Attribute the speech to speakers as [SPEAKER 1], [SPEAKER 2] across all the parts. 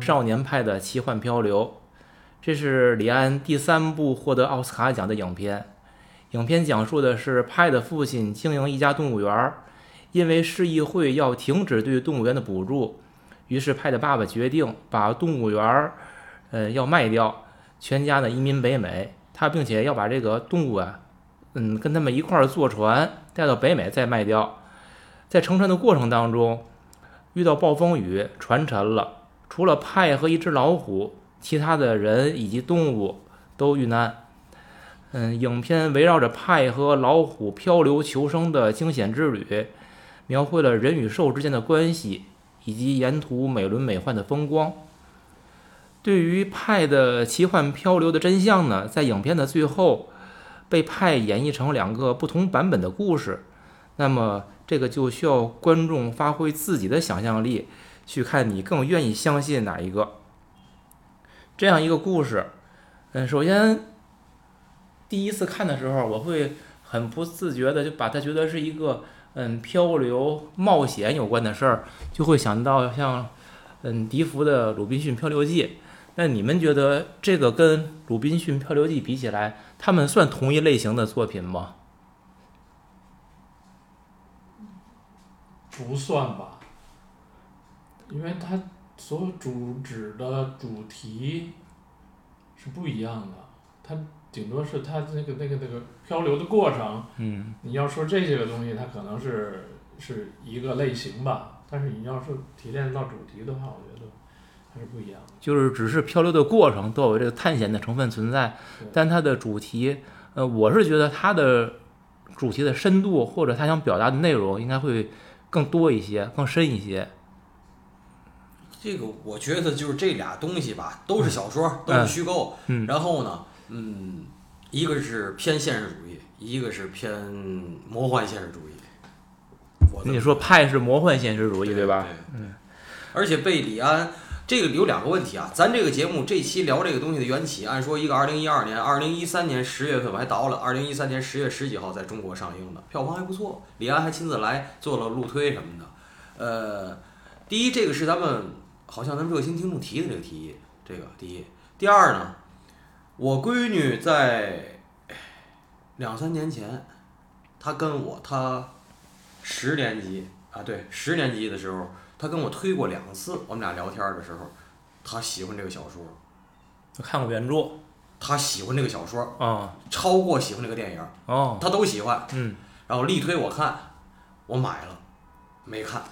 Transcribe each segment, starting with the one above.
[SPEAKER 1] 少年派的奇幻漂流，这是李安第三部获得奥斯卡奖的影片。影片讲述的是派的父亲经营一家动物园，因为市议会要停止对动物园的补助，于是派的爸爸决定把动物园，呃，要卖掉，全家呢移民北美。他并且要把这个动物啊，嗯，跟他们一块儿坐船带到北美再卖掉。在乘船的过程当中，遇到暴风雨，船沉了。除了派和一只老虎，其他的人以及动物都遇难。嗯，影片围绕着派和老虎漂流求生的惊险之旅，描绘了人与兽之间的关系，以及沿途美轮美奂的风光。对于派的奇幻漂流的真相呢，在影片的最后，被派演绎成两个不同版本的故事。那么，这个就需要观众发挥自己的想象力。去看你更愿意相信哪一个？这样一个故事，嗯，首先第一次看的时候，我会很不自觉的就把它觉得是一个嗯漂流冒险有关的事儿，就会想到像嗯笛福的《鲁滨逊漂流记》。那你们觉得这个跟《鲁滨逊漂流记》比起来，他们算同一类型的作品吗？
[SPEAKER 2] 不算吧。因为它所主旨的主题是不一样的，它顶多是它那个那个那个漂流的过程。
[SPEAKER 1] 嗯。
[SPEAKER 2] 你要说这些个东西，它可能是是一个类型吧，但是你要是提炼到主题的话，我觉得还是不一样。
[SPEAKER 1] 就是只是漂流的过程都有这个探险的成分存在，但它的主题，呃，我是觉得它的主题的深度或者他想表达的内容应该会更多一些，更深一些。
[SPEAKER 3] 这个我觉得就是这俩东西吧，都是小说，都是虚构。
[SPEAKER 1] 嗯。
[SPEAKER 3] 然后呢，嗯，一个是偏现实主义，一个是偏魔幻现实主义。
[SPEAKER 1] 我你说派是魔幻现实主义
[SPEAKER 3] 对
[SPEAKER 1] 吧？
[SPEAKER 3] 对。嗯。而且被李安这个有两个问题啊，咱这个节目这期聊这个东西的缘起，按说一个二零一二年、二零一三年十月份我还倒了，二零一三年十月十几号在中国上映的，票房还不错，李安还亲自来做了路推什么的。呃，第一，这个是咱们。好像咱们热心听众提的这个提议，这个第一，第二呢，我闺女在两三年前，她跟我她十年级啊，对，十年级的时候，她跟我推过两次，我们俩聊天的时候，他喜欢这个小说，
[SPEAKER 1] 他看过原著，
[SPEAKER 3] 他喜欢这个小说
[SPEAKER 1] 啊，
[SPEAKER 3] 超过喜欢这个电影
[SPEAKER 1] 哦，
[SPEAKER 3] 他都喜欢，
[SPEAKER 1] 嗯，
[SPEAKER 3] 然后力推我看，我买了，没看，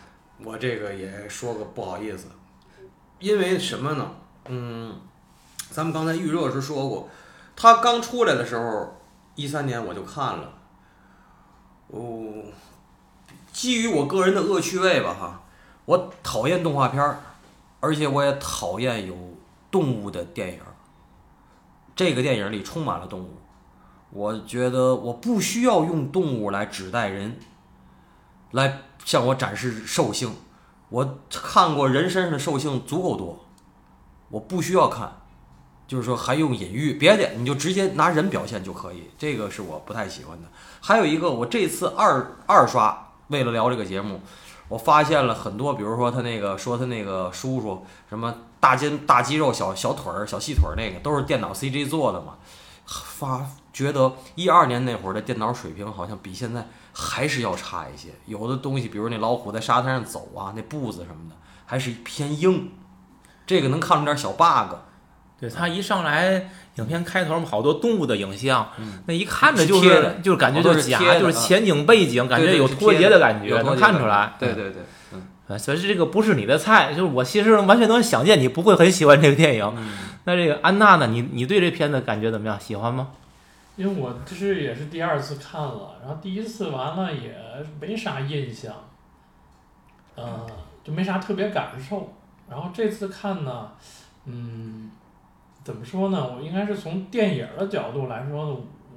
[SPEAKER 3] 我这个也说个不好意思。因为什么呢？嗯，咱们刚才预热时说过，他刚出来的时候，一三年我就看了。哦，基于我个人的恶趣味吧，哈，我讨厌动画片儿，而且我也讨厌有动物的电影。这个电影里充满了动物，我觉得我不需要用动物来指代人，来向我展示兽性。我看过人身上的兽性足够多，我不需要看，就是说还用隐喻别的，你就直接拿人表现就可以，这个是我不太喜欢的。还有一个，我这次二二刷，为了聊这个节目，我发现了很多，比如说他那个说他那个叔叔什么大筋大肌肉小小腿儿小细腿儿那个都是电脑 CG 做的嘛，发觉得一二年那会儿的电脑水平好像比现在。还是要差一些，有的东西，比如那老虎在沙滩上走啊，那步子什么的，还是偏硬，这个能看出点小 bug。
[SPEAKER 1] 对他一上来，影片开头好多动物的影像，那一看
[SPEAKER 3] 着
[SPEAKER 1] 就是就是感觉
[SPEAKER 3] 就是
[SPEAKER 1] 假，就是前景背景感觉有脱节的感觉，能看出来。
[SPEAKER 3] 对对对，
[SPEAKER 1] 嗯，所以这个不是你的菜，就是我其实完全能想见你不会很喜欢这个电影。那这个安娜呢？你你对这片子感觉怎么样？喜欢吗？
[SPEAKER 2] 因为我这是也是第二次看了，然后第一次完了也没啥印象，呃，就没啥特别感受。然后这次看呢，嗯，怎么说呢？我应该是从电影的角度来说呢，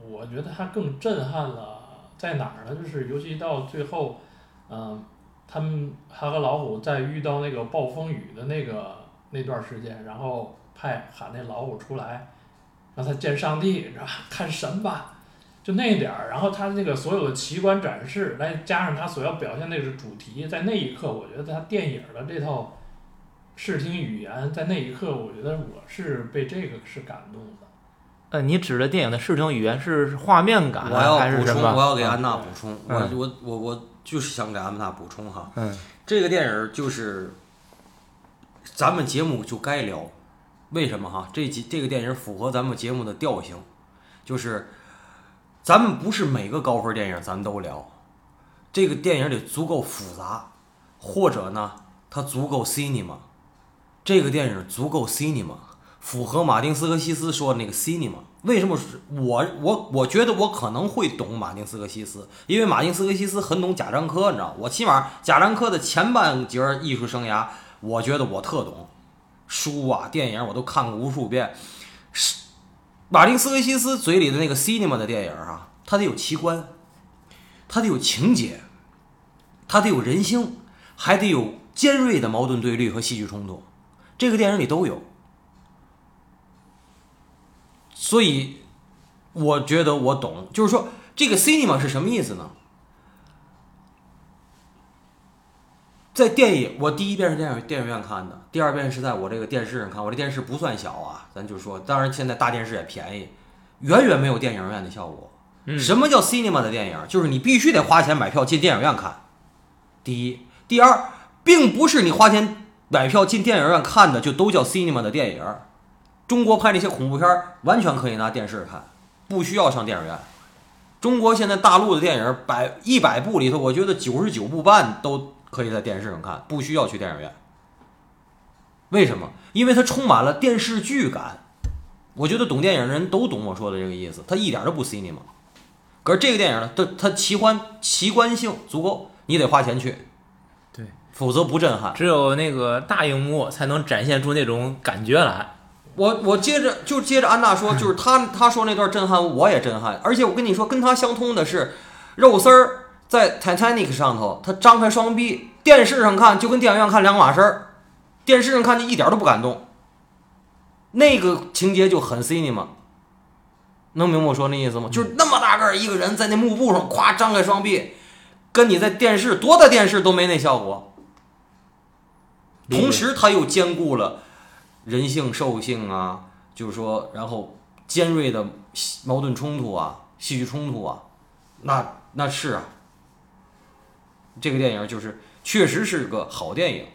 [SPEAKER 2] 我觉得它更震撼了。在哪儿呢？就是尤其到最后，嗯，他们他和老虎在遇到那个暴风雨的那个那段时间，然后派喊那老虎出来。让他见上帝是吧？看神吧，就那点儿，然后他那个所有的奇观展示，再加上他所要表现那个主题，在那一刻，我觉得他电影的这套视听语言，在那一刻，我觉得我是被这个是感动的。
[SPEAKER 1] 呃，你指的电影的视听语言是是画面感
[SPEAKER 3] 我要
[SPEAKER 1] 还是什
[SPEAKER 3] 补充，我？要给安娜补充，我
[SPEAKER 1] 嗯
[SPEAKER 3] 我我我就是想给安娜补充哈，
[SPEAKER 1] 嗯
[SPEAKER 3] 这个电影就是咱们节目就该聊，为什么哈？这集这个电影符合咱们节目的调性，就是咱们不是每个高分电影咱都聊，这个电影得足够复杂，或者呢，它足够 cinema，这个电影足够 cinema，符合马丁斯科西斯说的那个 cinema。为什么是我我我觉得我可能会懂马丁斯科西斯，因为马丁斯科西斯很懂贾樟柯，你知道，我起码贾樟柯的前半截艺术生涯，我觉得我特懂，书啊电影我都看过无数遍。是马丁斯科西斯嘴里的那个 cinema 的电影啊，它得有奇观，它得有情节，它得有人性，还得有尖锐的矛盾对立和戏剧冲突，这个电影里都有。所以，我觉得我懂，就是说这个 cinema 是什么意思呢？在电影，我第一遍是电影电影院看的，第二遍是在我这个电视上看。我这电视不算小啊，咱就说，当然现在大电视也便宜，远远没有电影院的效果。
[SPEAKER 1] 嗯
[SPEAKER 3] 什么叫 cinema 的电影？就是你必须得花钱买票进电影院看。第一，第二，并不是你花钱买票进电影院看的就都叫 cinema 的电影。中国拍那些恐怖片完全可以拿电视看，不需要上电影院。中国现在大陆的电影百一百部里头，我觉得九十九部半都可以在电视上看，不需要去电影院。为什么？因为它充满了电视剧感。我觉得懂电影的人都懂我说的这个意思，它一点都不 cinema。可是这个电影呢，它它奇观奇观性足够，你得花钱去，否则不震撼。
[SPEAKER 1] 只有那个大荧幕才能展现出那种感觉来。
[SPEAKER 3] 我我接着就接着安娜说，就是他他说那段震撼，我也震撼。而且我跟你说，跟他相通的是，肉丝儿在 Titanic 上头，他张开双臂，电视上看就跟电影院看两码事儿，电视上看就一点都不感动。那个情节就很 cinema，能明白我说那意思吗？就是那么大个儿一个人在那幕布上，咵张开双臂，跟你在电视多大电视都没那效果。同时，他又兼顾了人性、兽性啊，就是说，然后尖锐的矛盾冲突啊、戏剧冲突啊，那那是啊，这个电影就是确实是个好电影。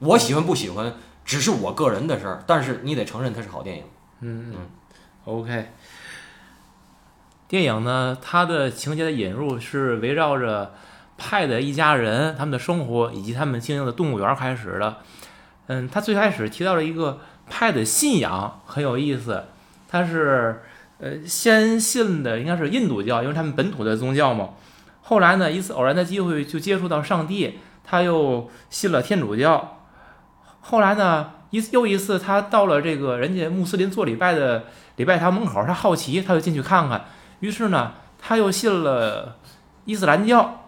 [SPEAKER 3] 我喜欢不喜欢，只是我个人的事儿，但是你得承认它是好电影。
[SPEAKER 1] 嗯嗯，OK。电影呢，它的情节的引入是围绕着派的一家人他们的生活以及他们经营的动物园开始的。嗯，他最开始提到了一个派的信仰很有意思，他是呃先信的应该是印度教，因为他们本土的宗教嘛。后来呢，一次偶然的机会就接触到上帝，他又信了天主教。后来呢，一次又一次，他到了这个人家穆斯林做礼拜的礼拜堂门口，他好奇，他就进去看看。于是呢，他又信了伊斯兰教。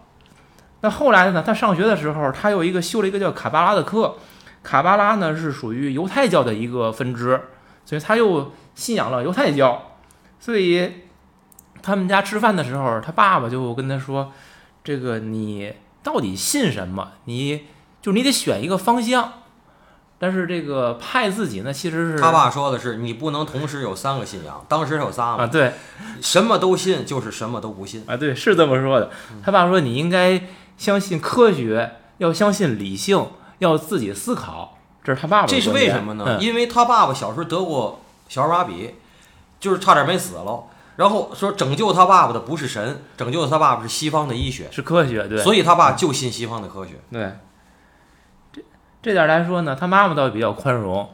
[SPEAKER 1] 那后来呢，他上学的时候，他有一个修了一个叫卡巴拉的课。卡巴拉呢是属于犹太教的一个分支，所以他又信仰了犹太教。所以他们家吃饭的时候，他爸爸就跟他说：“这个你到底信什么？你就你得选一个方向。”但是这个派自己呢，其实是
[SPEAKER 3] 他爸说的是，你不能同时有三个信仰。当时有仨
[SPEAKER 1] 啊，对
[SPEAKER 3] 什么都信，就是什么都不信。
[SPEAKER 1] 啊，对，是这么说的。他爸说你应该相信科学，要相信理性，要自己思考。这是他爸爸
[SPEAKER 3] 这是为什么呢？
[SPEAKER 1] 嗯
[SPEAKER 3] 因为他爸爸小时候得过小儿麻痹，就是差点没死了。然后说拯救他爸爸的不是神，拯救他爸爸是西方的医学，
[SPEAKER 1] 是科学，对，
[SPEAKER 3] 所以他爸就信西方的科学。
[SPEAKER 1] 对，这这点来说呢，他妈妈倒比较宽容。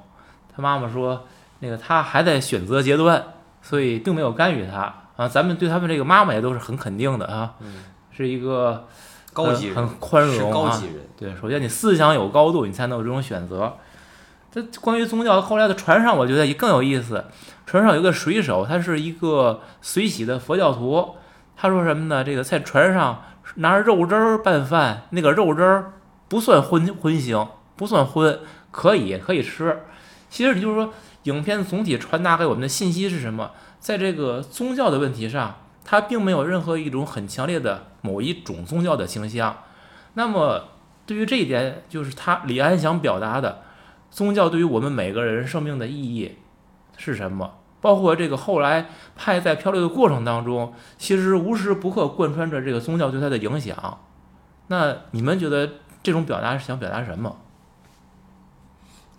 [SPEAKER 1] 他妈妈说，那个他还在选择阶段，所以并没有干预他啊。咱们对他们这个妈妈也都是很肯定的啊，
[SPEAKER 3] 嗯，
[SPEAKER 1] 是一个
[SPEAKER 3] 高级
[SPEAKER 1] 很宽容啊。
[SPEAKER 3] 高级人。
[SPEAKER 1] 对，首先你思想有高度，你才能有这种选择。这关于宗教后来的船上，我觉得也更有意思。船上有个水手，他是一个随喜的佛教徒。他说什么呢？这个在船上拿着肉汁儿拌饭，那个肉汁儿不算荤荤腥，不算荤，可以可以吃。其实你就是说，影片总体传达给我们的信息是什么？在这个宗教的问题上，它并没有任何一种很强烈的某一种宗教的倾向。那么，对于这一点，就是他李安想表达的，宗教对于我们每个人生命的意义是什么？包括这个后来派在漂流的过程当中，其实无时不刻贯穿着这个宗教对他的影响。那你们觉得这种表达是想表达什么？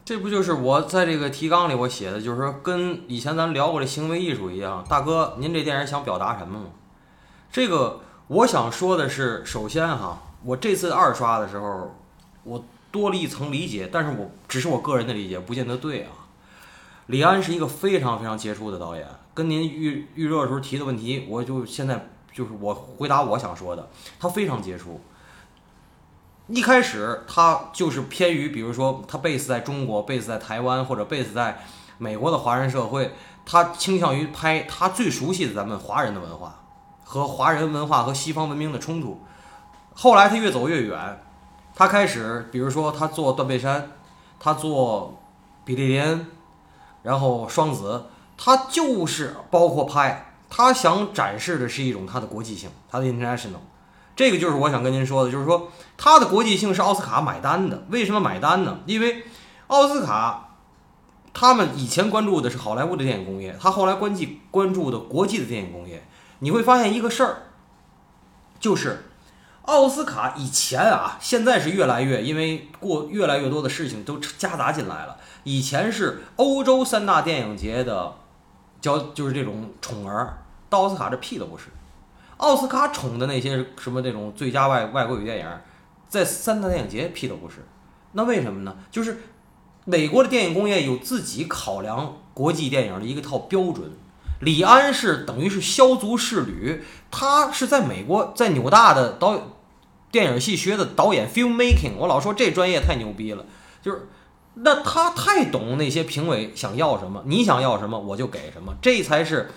[SPEAKER 3] 这不就是我在这个提纲里我写的，就是说跟以前咱聊过的行为艺术一样，大哥，您这电影想表达什么吗？这个我想说的是，首先哈，我这次二刷的时候，我多了一层理解，但是我只是我个人的理解，不见得对啊。李安是一个非常非常杰出的导演，跟您预预热的时候提的问题，我就现在就是我回答我想说的，他非常杰出。一开始他就是偏于，比如说他 base 在中国，base 在台湾或者 base 在美国的华人社会，他倾向于拍他最熟悉的咱们华人的文化和华人文化和西方文明的冲突。后来他越走越远，他开始比如说他做断背山，他做比利林，然后双子，他就是包括拍，他想展示的是一种他的国际性，他的 international。这个就是我想跟您说的，就是说它的国际性是奥斯卡买单的。为什么买单呢？因为奥斯卡他们以前关注的是好莱坞的电影工业，他后来关注关注的国际的电影工业。你会发现一个事儿，就是奥斯卡以前啊，现在是越来越，因为过越来越多的事情都夹杂进来了。以前是欧洲三大电影节的，叫就是这种宠儿，到奥斯卡这屁都不是。奥斯卡宠的那些什么那种最佳外外国语电影，在三大电影节屁都不是，那为什么呢？就是美国的电影工业有自己考量国际电影的一个套标准。李安是等于是削足适履，他是在美国在纽大的导电影系学的导演 film making，我老说这专业太牛逼了，就是那他太懂那些评委想要什么，你想要什么我就给什么，这才是。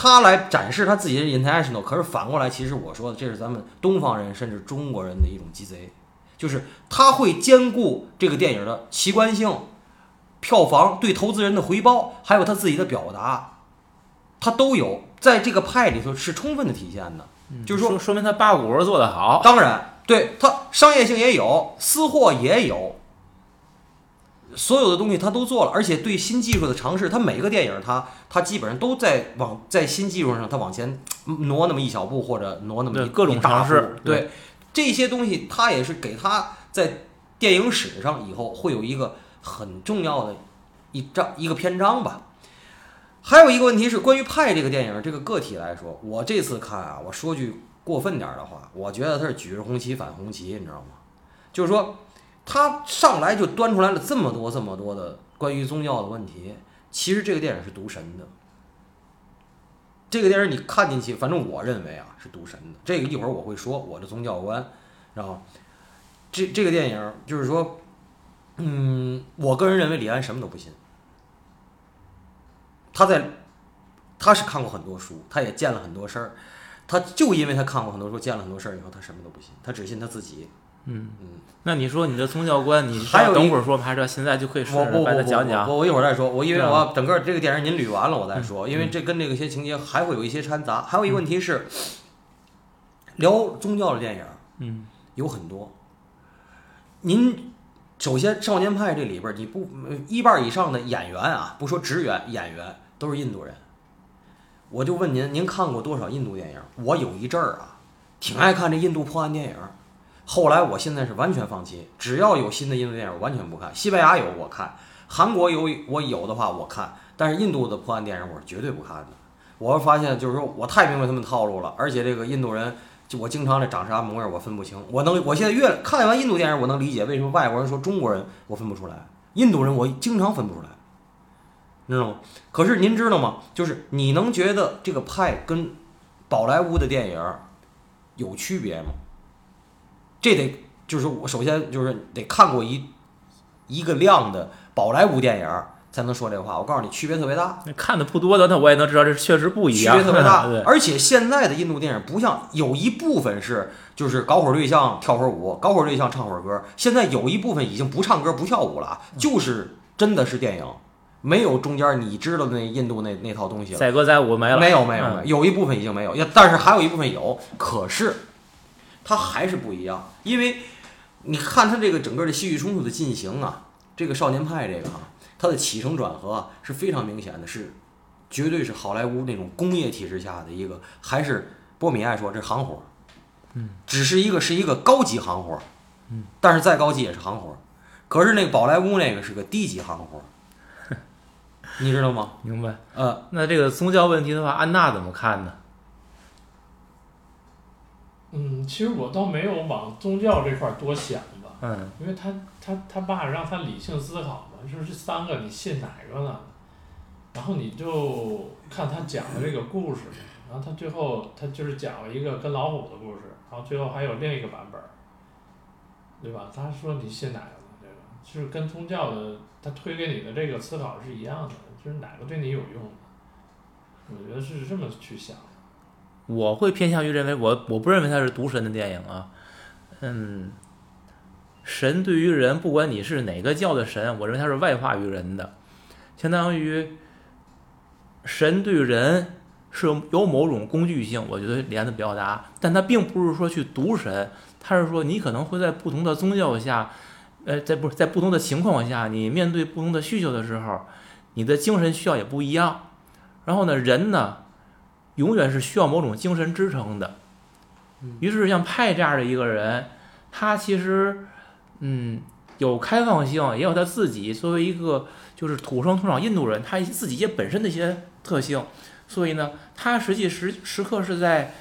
[SPEAKER 3] 他来展示他自己的 international，可是反过来，其实我说的这是咱们东方人甚至中国人的一种鸡贼，就是他会兼顾这个电影的奇观性、票房对投资人的回报，还有他自己的表达，他都有在这个派里头是充分的体现的。就是说，
[SPEAKER 1] 说明他八股做得好。
[SPEAKER 3] 当然，对他商业性也有，私货也有。所有的东西他都做了，而且对新技术的尝试，他每个电影他他基本上都在往在新技术上他往前挪那么一小步，或者挪那么一
[SPEAKER 1] 各种
[SPEAKER 3] 尝
[SPEAKER 1] 试。
[SPEAKER 3] 对这些东西，他也是给他在电影史上以后会有一个很重要的一章一个篇章吧。还有一个问题是关于派这个电影这个个体来说，我这次看啊，我说句过分点的话，我觉得他是举着红旗反红旗，你知道吗？就是说。他上来就端出来了这么多这么多的关于宗教的问题，其实这个电影是读神的。这个电影你看进去，反正我认为啊是读神的。这个一会儿我会说我的宗教观，然后这这个电影就是说，嗯，我个人认为李安什么都不信。他在他是看过很多书，他也见了很多事儿，他就因为他看过很多书，见了很多事儿以后，他什么都不信，他只信他自己。
[SPEAKER 1] 嗯嗯，那你说你的宗教观，你
[SPEAKER 3] 还有
[SPEAKER 1] 等会儿说吗？还是现在就可以说？
[SPEAKER 3] 我我我
[SPEAKER 1] 讲讲。
[SPEAKER 3] 我我一会儿再说。我因为我整个这个电影您捋完了，我再说。因为这跟这个些情节还会有一些掺杂。还有一个问题是，聊宗教的电影，
[SPEAKER 1] 嗯，
[SPEAKER 3] 有很多。您首先《少年派》这里边，你不一半以上的演员啊，不说职员，演员都是印度人。我就问您，您看过多少印度电影？我有一阵儿啊，挺爱看这印度破案电影。后来，我现在是完全放弃，只要有新的印度电影，我完全不看。西班牙有我看，韩国有我有的话我看，但是印度的破案电影我是绝对不看的。我发现就是说我太明白他们套路了，而且这个印度人，就我经常这长啥模样我分不清。我能，我现在越看完印度电影，我能理解为什么外国人说中国人我分不出来，印度人我经常分不出来，知道吗？可是您知道吗？就是你能觉得这个派跟宝莱坞的电影有区别吗？这得就是我首先就是得看过一一个量的宝莱坞电影才能说这话。我告诉你，区别特别大。
[SPEAKER 1] 看的不多的，那我也能知道这确实不一样。
[SPEAKER 3] 区别特别大，而且现在的印度电影不像有一部分是就是搞会儿对象跳会儿舞，搞会儿对象唱会儿歌。现在有一部分已经不唱歌不跳舞了，就是真的是电影。没有中间你知道的那印度那那套东西了。
[SPEAKER 1] 载歌载舞没了，
[SPEAKER 3] 没有没有没有，
[SPEAKER 1] 嗯
[SPEAKER 3] 有一部分已经没有，要但是还有一部分有，可是它还是不一样，因为你看它这个整个的戏剧冲突的进行啊，这个少年派这个啊，它的起承转合啊是非常明显的，是绝对是好莱坞那种工业体制下的一个，还是波米爱说这行活，
[SPEAKER 1] 嗯，
[SPEAKER 3] 只是一个是一个高级行活，
[SPEAKER 1] 嗯，
[SPEAKER 3] 但是再高级也是行活，可是那个宝莱坞那个是个低级行活，你知道吗？
[SPEAKER 1] 明白。
[SPEAKER 3] 呃，
[SPEAKER 1] 那这个宗教问题的话，安娜怎么看呢？
[SPEAKER 2] 嗯，其实我倒没有往宗教这块儿多想吧，
[SPEAKER 1] 嗯
[SPEAKER 2] 因为他他他爸让他理性思考嘛，就是这三个你信哪个呢？然后你就看他讲的这个故事，然后他最后他就是讲了一个跟老虎的故事，然后最后还有另一个版本儿，对吧？他说你信哪个呢？这个就是跟宗教的他推给你的这个思考是一样的，就是哪个对你有用的，我觉得是这么去想。
[SPEAKER 1] 我会偏向于认为我我不认为它是独神的电影啊，嗯，神对于人，不管你是哪个教的神，我认为它是外化于人的，相当于神对人是有某种工具性，我觉得李安的表达，但他并不是说去独神，他是说你可能会在不同的宗教下，呃，在不是在不同的情况下，你面对不同的需求的时候，你的精神需要也不一样，然后呢，人呢。永远是需要某种精神支撑的。于是像派这样的一个人，他其实嗯有开放性，也有他自己作为一个就是土生土长印度人，他自己也本身的一些特性。所以呢，他实际时时刻是在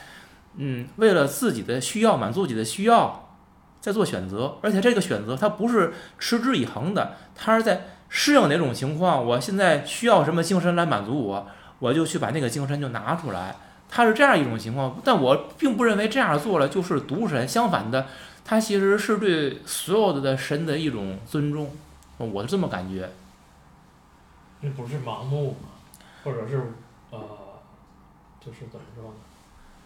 [SPEAKER 1] 嗯为了自己的需要满足自己的需要，在做选择，而且这个选择他不是持之以恒的，他是在适应哪种情况，我现在需要什么精神来满足我。我就去把那个精神就拿出来，他是这样一种情况，但我并不认为这样做了就是独神，相反的，他其实是对所有的神的一种尊重，我是这么感觉。
[SPEAKER 2] 那不是盲目嘛，或者是呃，就是怎么说呢，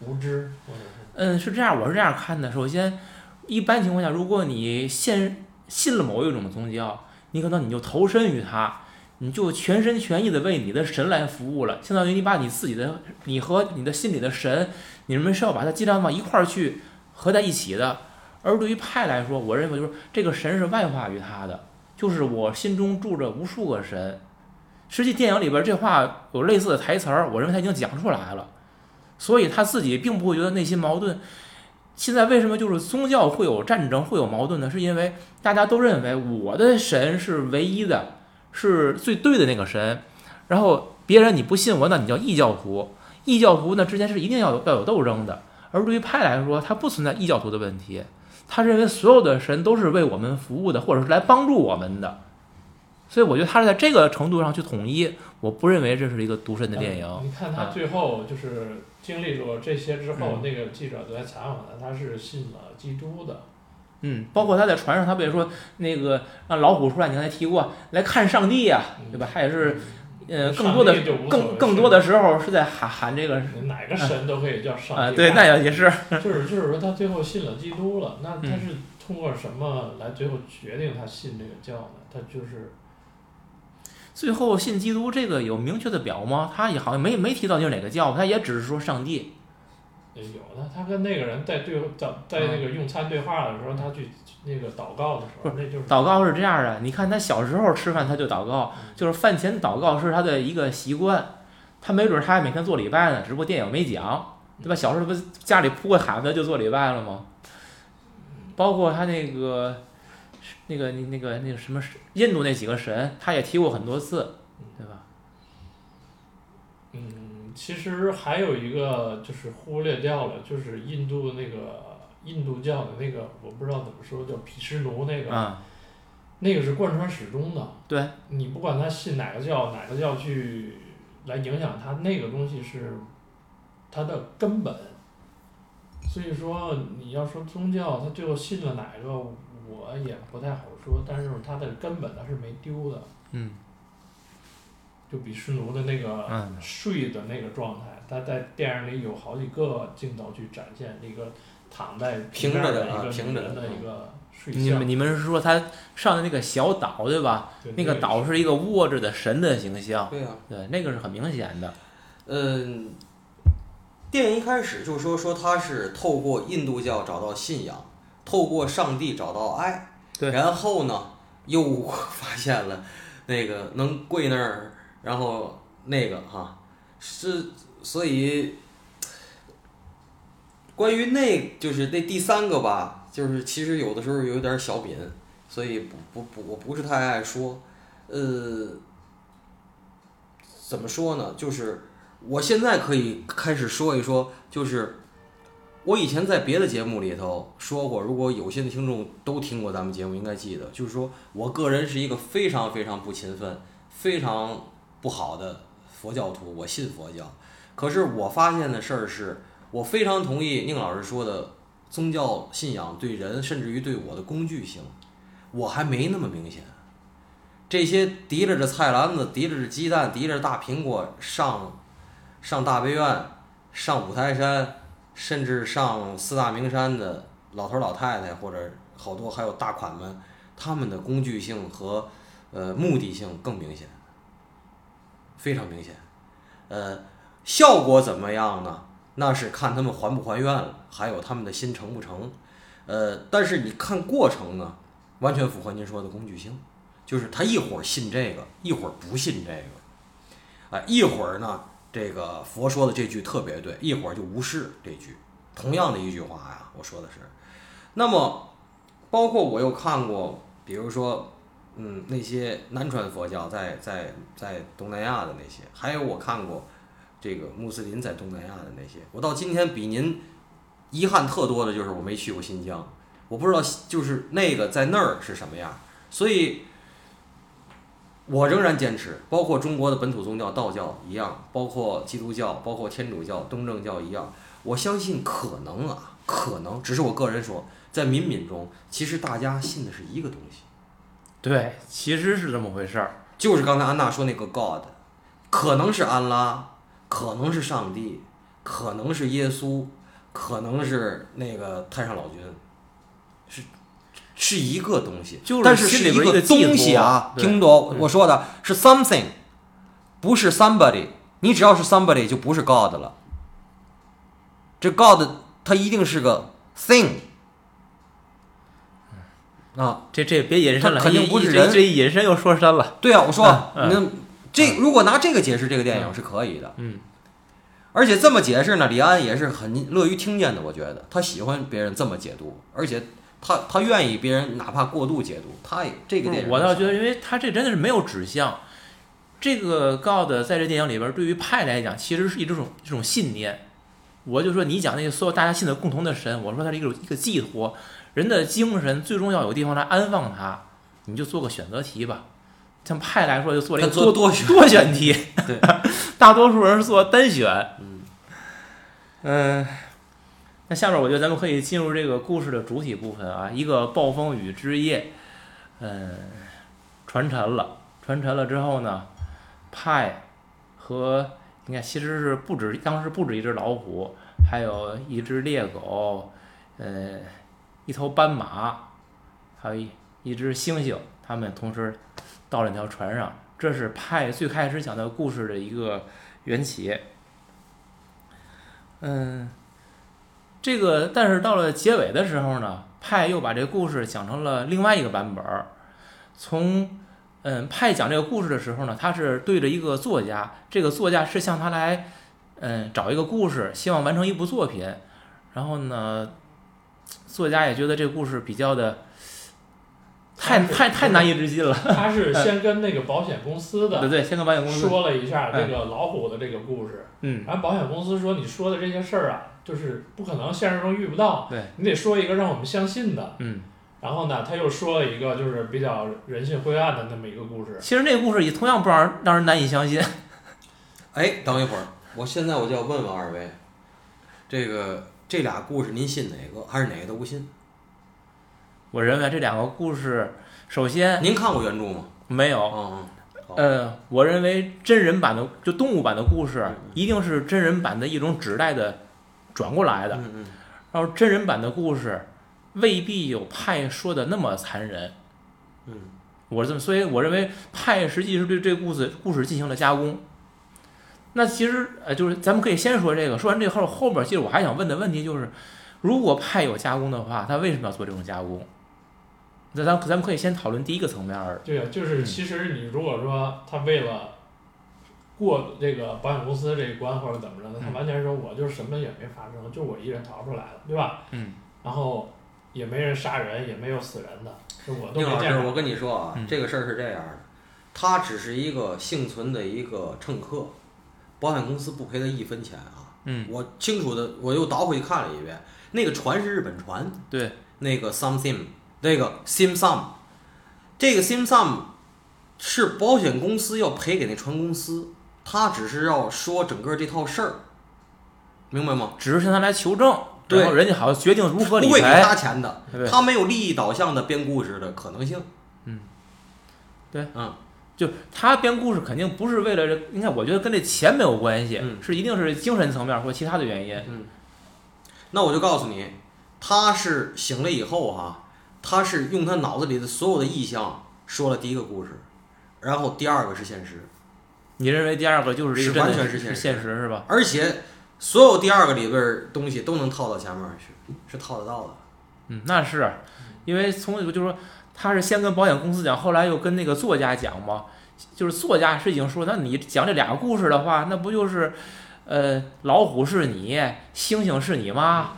[SPEAKER 2] 无知或者是
[SPEAKER 1] 嗯，是这样，我是这样看的。首先，一般情况下，如果你信信了某一种宗教，你可能你就投身于它。你就全身全意的为你的神来服务了，相当于你把你自己的，你和你的心里的神，你们是要把它尽量往一块儿去合在一起的。而对于派来说，我认为就是这个神是外化于他的，就是我心中住着无数个神。实际电影里边这话有类似的台词儿，我认为他已经讲出来了，所以他自己并不会觉得内心矛盾。现在为什么就是宗教会有战争、会有矛盾呢？是因为大家都认为我的神是唯一的。是最对的那个神，然后别人你不信我，那你叫异教徒。异教徒呢之间是一定要有要有斗争的。而对于派来说，他不存在异教徒的问题，他认为所有的神都是为我们服务的，或者是来帮助我们的。所以我觉得他是在这个程度上去统一。我不认为这是一个独身的电影。
[SPEAKER 2] 嗯、你看他最后就是经历过这些之后，
[SPEAKER 1] 嗯、
[SPEAKER 2] 那个记者都在采访他，他是信了基督的。
[SPEAKER 1] 嗯，包括他在船上，他不也说那个让老虎出来？你刚才提过来看上帝呀、啊，对吧？他也是，呃，更多的更更多的时候是在喊喊这个
[SPEAKER 2] 哪个神都可以叫上帝。
[SPEAKER 1] 啊，对，那也也 是。
[SPEAKER 2] 就是就是说，他最后信了基督了，那
[SPEAKER 1] 嗯
[SPEAKER 2] 他是通过什么来最后决定他信这个教呢？他就是
[SPEAKER 1] 最后信基督这个有明确的表吗？他也好像没没提到就是哪个教，他也只是说上帝。
[SPEAKER 2] 有的，他跟那个人在对在在那个用餐对话的时候，他去那个祷告的时候，那就是
[SPEAKER 1] 祷告是这样的。你看他小时候吃饭他就祷告，就是饭前祷告是他的一个习惯。他没准他还每天做礼拜呢，只不过电影没讲，对吧？小时候不家里铺个毯子就做礼拜了吗？包括他那个那个那个那个什么印度那几个神，他也提过很多次，对吧？
[SPEAKER 2] 嗯，其实还有一个就是忽略掉了，就是印度那个印度教的那个，我不知道怎么说，叫毗湿奴那个，
[SPEAKER 1] 啊、
[SPEAKER 2] 那个是贯穿始终的。
[SPEAKER 1] 对，
[SPEAKER 2] 你不管他信哪个教，哪个教去来影响他，那个东西是他的根本。所以说，你要说宗教，他最后信了哪个，我也不太好说。但是他的根本他是没丢的。
[SPEAKER 1] 嗯。
[SPEAKER 2] 就比湿奴的那个睡的那个状态，他在电影里有好几个镜头去展现那个躺在
[SPEAKER 3] 平着的
[SPEAKER 2] 一个
[SPEAKER 3] 平着的
[SPEAKER 2] 一个睡相
[SPEAKER 1] 你们，你们是说他上的那个小岛对吧？
[SPEAKER 2] 对
[SPEAKER 1] 那个岛是一个卧着的神的形象，
[SPEAKER 3] 对啊、
[SPEAKER 1] 对，那个是很明显的。
[SPEAKER 3] 嗯，电影一开始就说说他是透过印度教找到信仰，透过上帝找到爱，
[SPEAKER 1] 对
[SPEAKER 3] 然后呢又发现了那个能跪那儿，然后那个哈是所以关于那就是那第三个吧，就是其实有的时候有点小品，所以不不不我不是太爱说，呃，怎么说呢？就是我现在可以开始说一说，就是我以前在别的节目里头说过，如果有些的听众都听过咱们节目，应该记得，就是说我个人是一个非常非常不勤奋、非常不好的佛教徒，我信佛教。可是我发现的事儿是，我非常同意宁老师说的，宗教信仰对人，甚至于对我的工具性，我还没那么明显。这些提着着菜篮子、提着着鸡蛋、提着大苹果上上大悲院、上五台山，甚至上四大名山的老头老太太，或者好多还有大款们，他们的工具性和呃目的性更明显，非常明显。呃，效果怎么样呢？那是看他们还不还愿了，还有他们的心成不成。呃，但是你看过程呢，完全符合您说的工具性。就是他一会儿信这个，一会儿不信这个，啊，一会儿呢，这个佛说的这句特别对，一会儿就无视这句，同样的一句话呀，我说的是。那么，包括我又看过，比如说，嗯，那些南传佛教在在在东南亚的那些，还有我看过这个穆斯林在东南亚的那些，我到今天比您遗憾特多的就是我没去过新疆，我不知道就是那个在那儿是什么样，所以。我仍然坚持，包括中国的本土宗教道教一样，包括基督教、包括天主教、东正教一样，我相信可能啊，可能，只是我个人说，在民民中，其实大家信的是一个东西，
[SPEAKER 1] 对，其实是这么回事儿。
[SPEAKER 3] 就是刚才安娜说那个 God，可能是安拉，可能是上帝，可能是耶稣，可能是那个太上老君，是是一个东西，
[SPEAKER 1] 就是
[SPEAKER 3] 但是是一个东西啊，听懂
[SPEAKER 1] 嗯
[SPEAKER 3] 我说的是 something，不是 somebody。你只要是 somebody 就不是 God 了。这 God 它一定是个 thing 啊，
[SPEAKER 1] 这这别引申了，
[SPEAKER 3] 肯定不是人
[SPEAKER 1] 这一引申又说深了。
[SPEAKER 3] 对啊，我说
[SPEAKER 1] 嗯
[SPEAKER 3] 那这如果拿这个解释这个电影是可以的，
[SPEAKER 1] 嗯，
[SPEAKER 3] 而且这么解释呢，李安也是很乐于听见的。我觉得他喜欢别人这么解读，而且他他愿意别人哪怕过度解读，他也这个电影
[SPEAKER 1] 我倒觉得，因为他这真的是没有指向。这个 God 在这电影里边，对于派来讲，其实是一种一种信念。我就说，你讲那个所有大家信的共同的神，我说它是一个一个寄托，人的精神最终要有地方来安放它。你就做个选择题吧。像派来说，就做了一个
[SPEAKER 3] 多选
[SPEAKER 1] 多选题，
[SPEAKER 3] 对，
[SPEAKER 1] 大多数人是做单选。
[SPEAKER 3] 嗯
[SPEAKER 1] 嗯，那下面我觉得咱们可以进入这个故事的主体部分啊，一个暴风雨之夜，嗯，船沉了，船沉了之后呢，派和你看其实是不止当时不止一只老虎，还有一只猎狗，呃，一头斑马，还有一一只猩猩，他们同时到了那条船上。这是派最开始讲的故事的一个缘起。嗯，这个但是到了结尾的时候呢，派又把这个故事讲成了另外一个版本。从嗯，派讲这个故事的时候呢，他是对着一个作家，这个作家是向他来嗯找一个故事，希望完成一部作品。然后呢，作家也觉得这个故事比较的太太太难以置信了。
[SPEAKER 2] 他是 先跟那个保险公司的
[SPEAKER 1] 对对，先跟保险公司
[SPEAKER 2] 说了一下这个老虎的这个故事，
[SPEAKER 1] 嗯，
[SPEAKER 2] 然后保险公司说你说的这些事儿啊，就是不可能现实中遇不到，
[SPEAKER 1] 对
[SPEAKER 2] 你得说一个让我们相信的。
[SPEAKER 1] 嗯，
[SPEAKER 2] 然后呢，他又说了一个就是比较人性灰暗的那么一个故事。
[SPEAKER 1] 其实那个故事也同样不让人让人难以相信。
[SPEAKER 3] 哎，等一会儿，我现在我就要问问二位，这个这俩故事您信哪个，还是哪个都不信？
[SPEAKER 1] 我认为这两个故事，首先
[SPEAKER 3] 您看过原著吗？
[SPEAKER 1] 没有，
[SPEAKER 3] 嗯嗯，
[SPEAKER 1] 呃，我认为真人版的就动物版的故事
[SPEAKER 3] 嗯，
[SPEAKER 1] 一定是真人版的一种纸代的转过来的。
[SPEAKER 3] 嗯嗯
[SPEAKER 1] 然后真人版的故事未必有派说的那么残忍。
[SPEAKER 3] 嗯，
[SPEAKER 1] 我是这么，所以我认为派实际是对这故事故事进行了加工。那其实呃，就是咱们可以先说这个，说完这后后边，其实我还想问的问题就是，如果派有加工的话，他为什么要做这种加工？那咱咱们可以先讨论第一个层面儿，
[SPEAKER 2] 对呀，就是
[SPEAKER 1] 嗯
[SPEAKER 2] 其实你如果说他为了过这个保险公司这一关或者怎么着的，他
[SPEAKER 1] 嗯
[SPEAKER 2] 完全说我就是什么也没发生，就我一人逃出来了，对吧？
[SPEAKER 1] 嗯。
[SPEAKER 2] 然后也没人杀人，也没有死人的，就我都
[SPEAKER 3] 宁老师，
[SPEAKER 2] 没见着。
[SPEAKER 3] 我跟你说啊，
[SPEAKER 1] 嗯
[SPEAKER 3] 这个事儿是这样的，他只是一个幸存的一个乘客，保险公司不赔他一分钱啊。
[SPEAKER 1] 嗯，
[SPEAKER 3] 我清楚的，我又倒回去看了一遍，那个船是日本船，
[SPEAKER 1] 对，
[SPEAKER 3] 那个 something，那个 sim sum，这个 sim sum 是保险公司要赔给那船公司，他只是要说整个这套事儿，明白吗？
[SPEAKER 1] 只是向他来求证，
[SPEAKER 3] 对
[SPEAKER 1] 然后人家好像决定如何理
[SPEAKER 3] 不会给
[SPEAKER 1] 赔，
[SPEAKER 3] 他钱的，他没有利益导向的编故事的可能性。
[SPEAKER 1] 嗯，对，
[SPEAKER 3] 嗯，
[SPEAKER 1] 就他编故事肯定不是为了这，你看，我觉得跟这钱没有关系，
[SPEAKER 3] 嗯
[SPEAKER 1] 是一定是精神层面或其他的原因。
[SPEAKER 3] 那我就告诉你，他是醒了以后哈、他是用他脑子里的所有的意象说了第一个故事，然后第二个是现实，
[SPEAKER 1] 你认为第二个就是
[SPEAKER 3] 是完全是现实
[SPEAKER 1] 现实是吧？
[SPEAKER 3] 而且所有第二个里边儿东西都能套到前面去，是套得到的。
[SPEAKER 1] 嗯，那是因为从就是说他是先跟保险公司讲，后来又跟那个作家讲嘛，就是作家是已经说，那你讲这俩个故事的话，那不就是呃老虎是你，猩猩是你妈，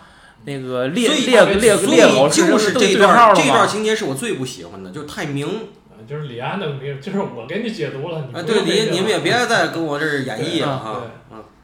[SPEAKER 1] 那个猎猎猎猎狗
[SPEAKER 3] 就是这段这
[SPEAKER 1] 号了嘛？
[SPEAKER 3] 段情节是我最不喜欢的，就是太明。
[SPEAKER 2] 呃就是李安的名，就是我给你解读了，你
[SPEAKER 3] 啊，对你你们也别再跟我这儿演绎了。啊，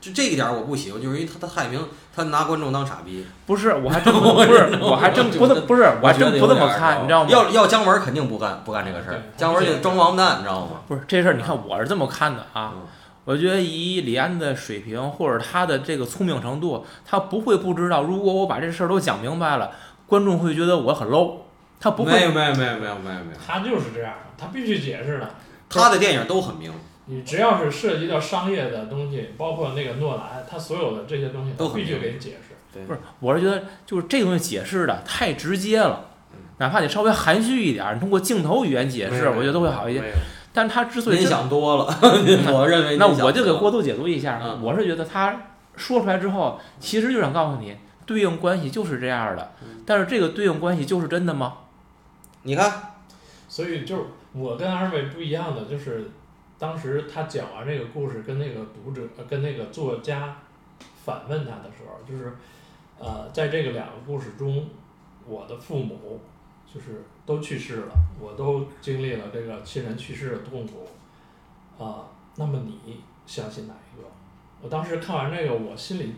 [SPEAKER 3] 就这一点我不喜欢，就是因为他他太平，他拿观众当傻逼。
[SPEAKER 1] 不是，我还真不 不是，我还真不不是，我还真不这么看，你知道吗？
[SPEAKER 3] 要要姜文肯定不干不干这个事儿，姜文就装王八蛋，你知道吗？
[SPEAKER 1] 不是这事儿，你看我是这么看的啊。
[SPEAKER 3] 嗯
[SPEAKER 1] 我觉得以李安的水平或者他的这个聪明程度，他不会不知道，如果我把这事儿都讲明白了，观众会觉得我很 low。他不会，
[SPEAKER 3] 没有没有没有没有没有没有，
[SPEAKER 2] 他就是这样，他必须解释的。
[SPEAKER 3] 他的电影都很明，
[SPEAKER 2] 你只要是涉及到商业的东西，包括那个诺兰，他所有的这些东西，
[SPEAKER 3] 都
[SPEAKER 2] 必须给你解释。
[SPEAKER 3] 对
[SPEAKER 1] 不是，我是觉得就是这个东西解释的太直接了
[SPEAKER 3] 嗯，
[SPEAKER 1] 哪怕你稍微含蓄一点儿，通过镜头语言解释，我觉得都会好一些。但是他之所以 你
[SPEAKER 3] 想多了，我认为
[SPEAKER 1] 那我就给过度解读一下，
[SPEAKER 3] 嗯
[SPEAKER 1] 我是觉得他说出来之后，其实就想告诉你，对应关系就是这样的。
[SPEAKER 3] 嗯
[SPEAKER 1] 但是这个对应关系就是真的吗？
[SPEAKER 3] 你看，
[SPEAKER 2] 所以就是我跟二位不一样的，就是当时他讲完这个故事，跟那个读者、呃跟那个作家反问他的时候，就是呃，在这个两个故事中，我的父母就是都去世了，我都经历了这个亲人去世的痛苦，啊、那么你相信哪一个？我当时看完这个，我心里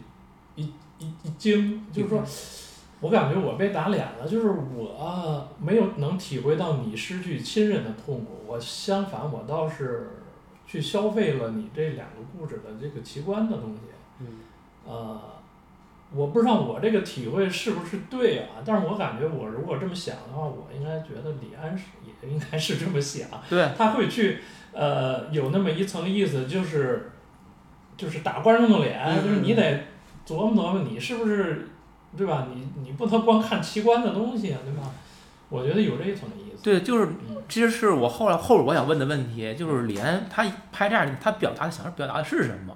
[SPEAKER 2] 一一一惊，就是说。我感觉我被打脸了，就是我没有能体会到你失去亲人的痛苦，我相反，我倒是去消费了你这两个故事的这个奇观的东西。
[SPEAKER 3] 嗯，
[SPEAKER 2] 呃，我不知道我这个体会是不是对啊，但是我感觉我如果这么想的话，我应该觉得李安是也应该是这么想，
[SPEAKER 1] 对，
[SPEAKER 2] 他会去呃有那么一层意思，就是就是打观众的脸，
[SPEAKER 3] 嗯
[SPEAKER 2] 就是你得琢磨琢磨你是不是对吧？你你不能光看奇观的东西啊，对吧？我觉得有这一层意思。
[SPEAKER 1] 对，就是
[SPEAKER 2] 嗯
[SPEAKER 1] 其实是我后来后边我想问的问题，就是李安他拍这样，他表达的想表达的是什么？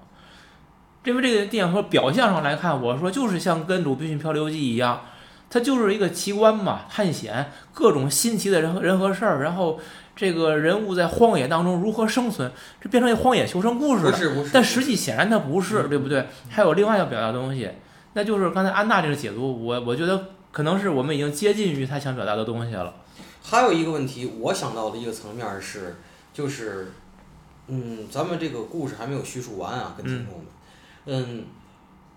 [SPEAKER 1] 因为这个电影说表象上来看，我说就是像跟《鲁滨逊漂流记》一样，它就是一个奇观嘛，探险各种新奇的人和人和事儿，然后这个人物在荒野当中如何生存，这变成一荒野求生故事了。
[SPEAKER 3] 不是不是，
[SPEAKER 1] 但实际显然它不是，
[SPEAKER 3] 嗯
[SPEAKER 1] 对不对？还有另外要表达的东西，那就是刚才安娜这个解读，我我觉得可能是我们已经接近于他想表达的东西了。
[SPEAKER 3] 还有一个问题，我想到的一个层面是，就是，嗯，咱们这个故事还没有叙述完啊，跟听众们，嗯，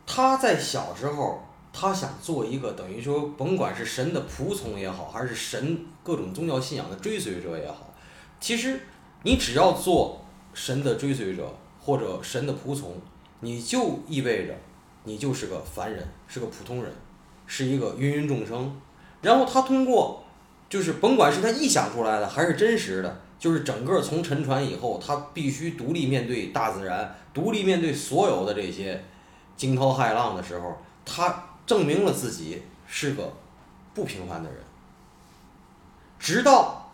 [SPEAKER 3] 他在小时候，他想做一个等于说，甭管是神的仆从也好，还是神各种宗教信仰的追随者也好，其实你只要做神的追随者或者神的仆从，你就意味着你就是个凡人，是个普通人，是一个芸芸众生。然后他通过就是甭管是他臆想出来的还是真实的，就是整个从沉船以后，他必须独立面对大自然，独立面对所有的这些惊涛骇浪的时候，他证明了自己是个不平凡的人，直到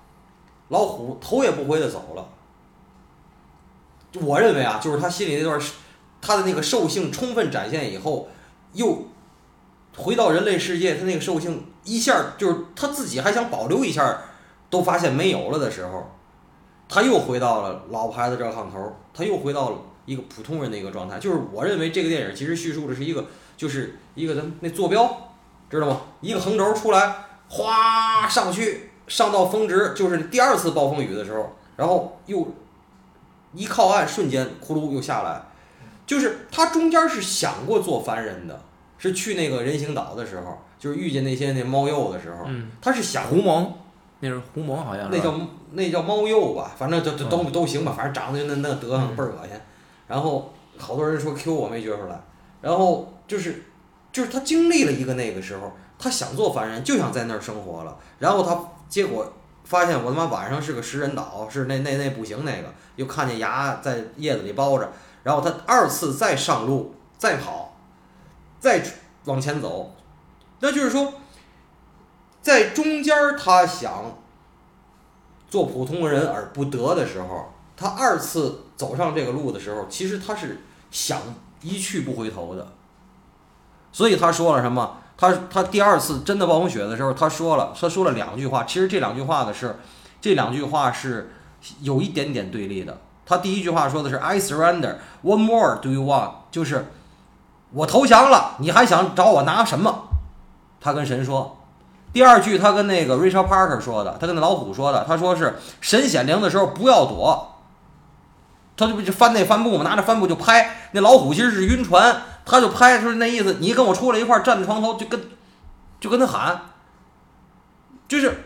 [SPEAKER 3] 老虎头也不回的走了。我认为啊，就是他心里那段他的那个兽性充分展现以后，又回到人类世界，他那个兽性一下就是他自己还想保留一下，都发现没有了的时候，他又回到了老牌子这炕头，他又回到了一个普通人的一个状态。就是我认为这个电影其实叙述的是一个，就是一个咱们那坐标，知道吗？一个横轴出来，哗上去，上到峰值，就是第二次暴风雨的时候，然后又一靠岸，瞬间呼噜又下来。就是他中间是想过做凡人的，是去那个人形岛的时候，就是遇见那些那猫鼬的时候，
[SPEAKER 1] 嗯，
[SPEAKER 3] 他是想
[SPEAKER 1] 狐獴，那是狐獴，好像
[SPEAKER 3] 那叫那叫猫鼬吧，反正都都都
[SPEAKER 1] 嗯
[SPEAKER 3] 都行吧，反正长得就那那德行
[SPEAKER 1] 嗯
[SPEAKER 3] 倍儿恶心。然后好多人说 Q 我没觉出来，然后就是就是他经历了一个那个时候，他想做凡人，就想在那儿生活了，然后他结果发现我他妈晚上是个食人岛，是那那那不行那个，又看见牙在叶子里包着，然后他二次再上路再跑，再往前走，那就是说，在中间他想做普通人而不得的时候，他二次走上这个路的时候，其实他是想一去不回头的。所以他说了什么？他他第二次真的暴风雪的时候，他说了，他说了两句话。其实这两句话的是，这两句话是有一点点对立的。他第一句话说的是 "I surrender, what more do you want？" 就是我投降了，你还想找我拿什么？他跟神说。第二句他跟那个 Richard Parker 说的，他跟那老虎说的，他说是神显灵的时候不要躲，他就就翻那帆布嘛，拿着帆布就拍。那老虎其实是晕船，他就拍，就是那意思，你跟我出来一块站在床头，就跟就跟他喊，就是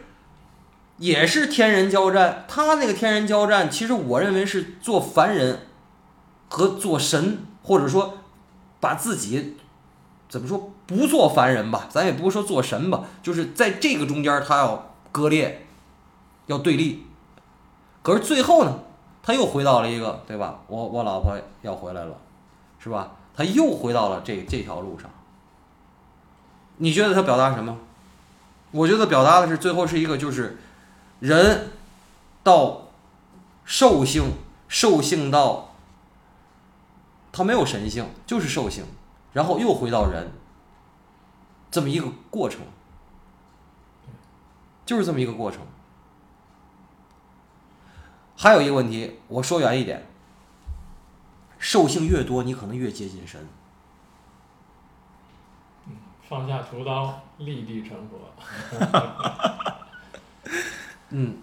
[SPEAKER 3] 也是天人交战。他那个天人交战，其实我认为是做凡人和做神，或者说把自己怎么说不做凡人吧，咱也不是说做神吧，就是在这个中间他要割裂，要对立。可是最后呢，他又回到了一个对吧？我我老婆要回来了，是吧？他又回到了这这条路上。你觉得他表达什么？我觉得表达的是最后是一个就是人到兽性，兽性到他没有神性，就是兽性，然后又回到人，这么一个过程，就是这么一个过程。还有一个问题，我说远一点，兽性越多，你可能越接近神。
[SPEAKER 2] 放下屠刀，立地成佛。
[SPEAKER 3] 嗯，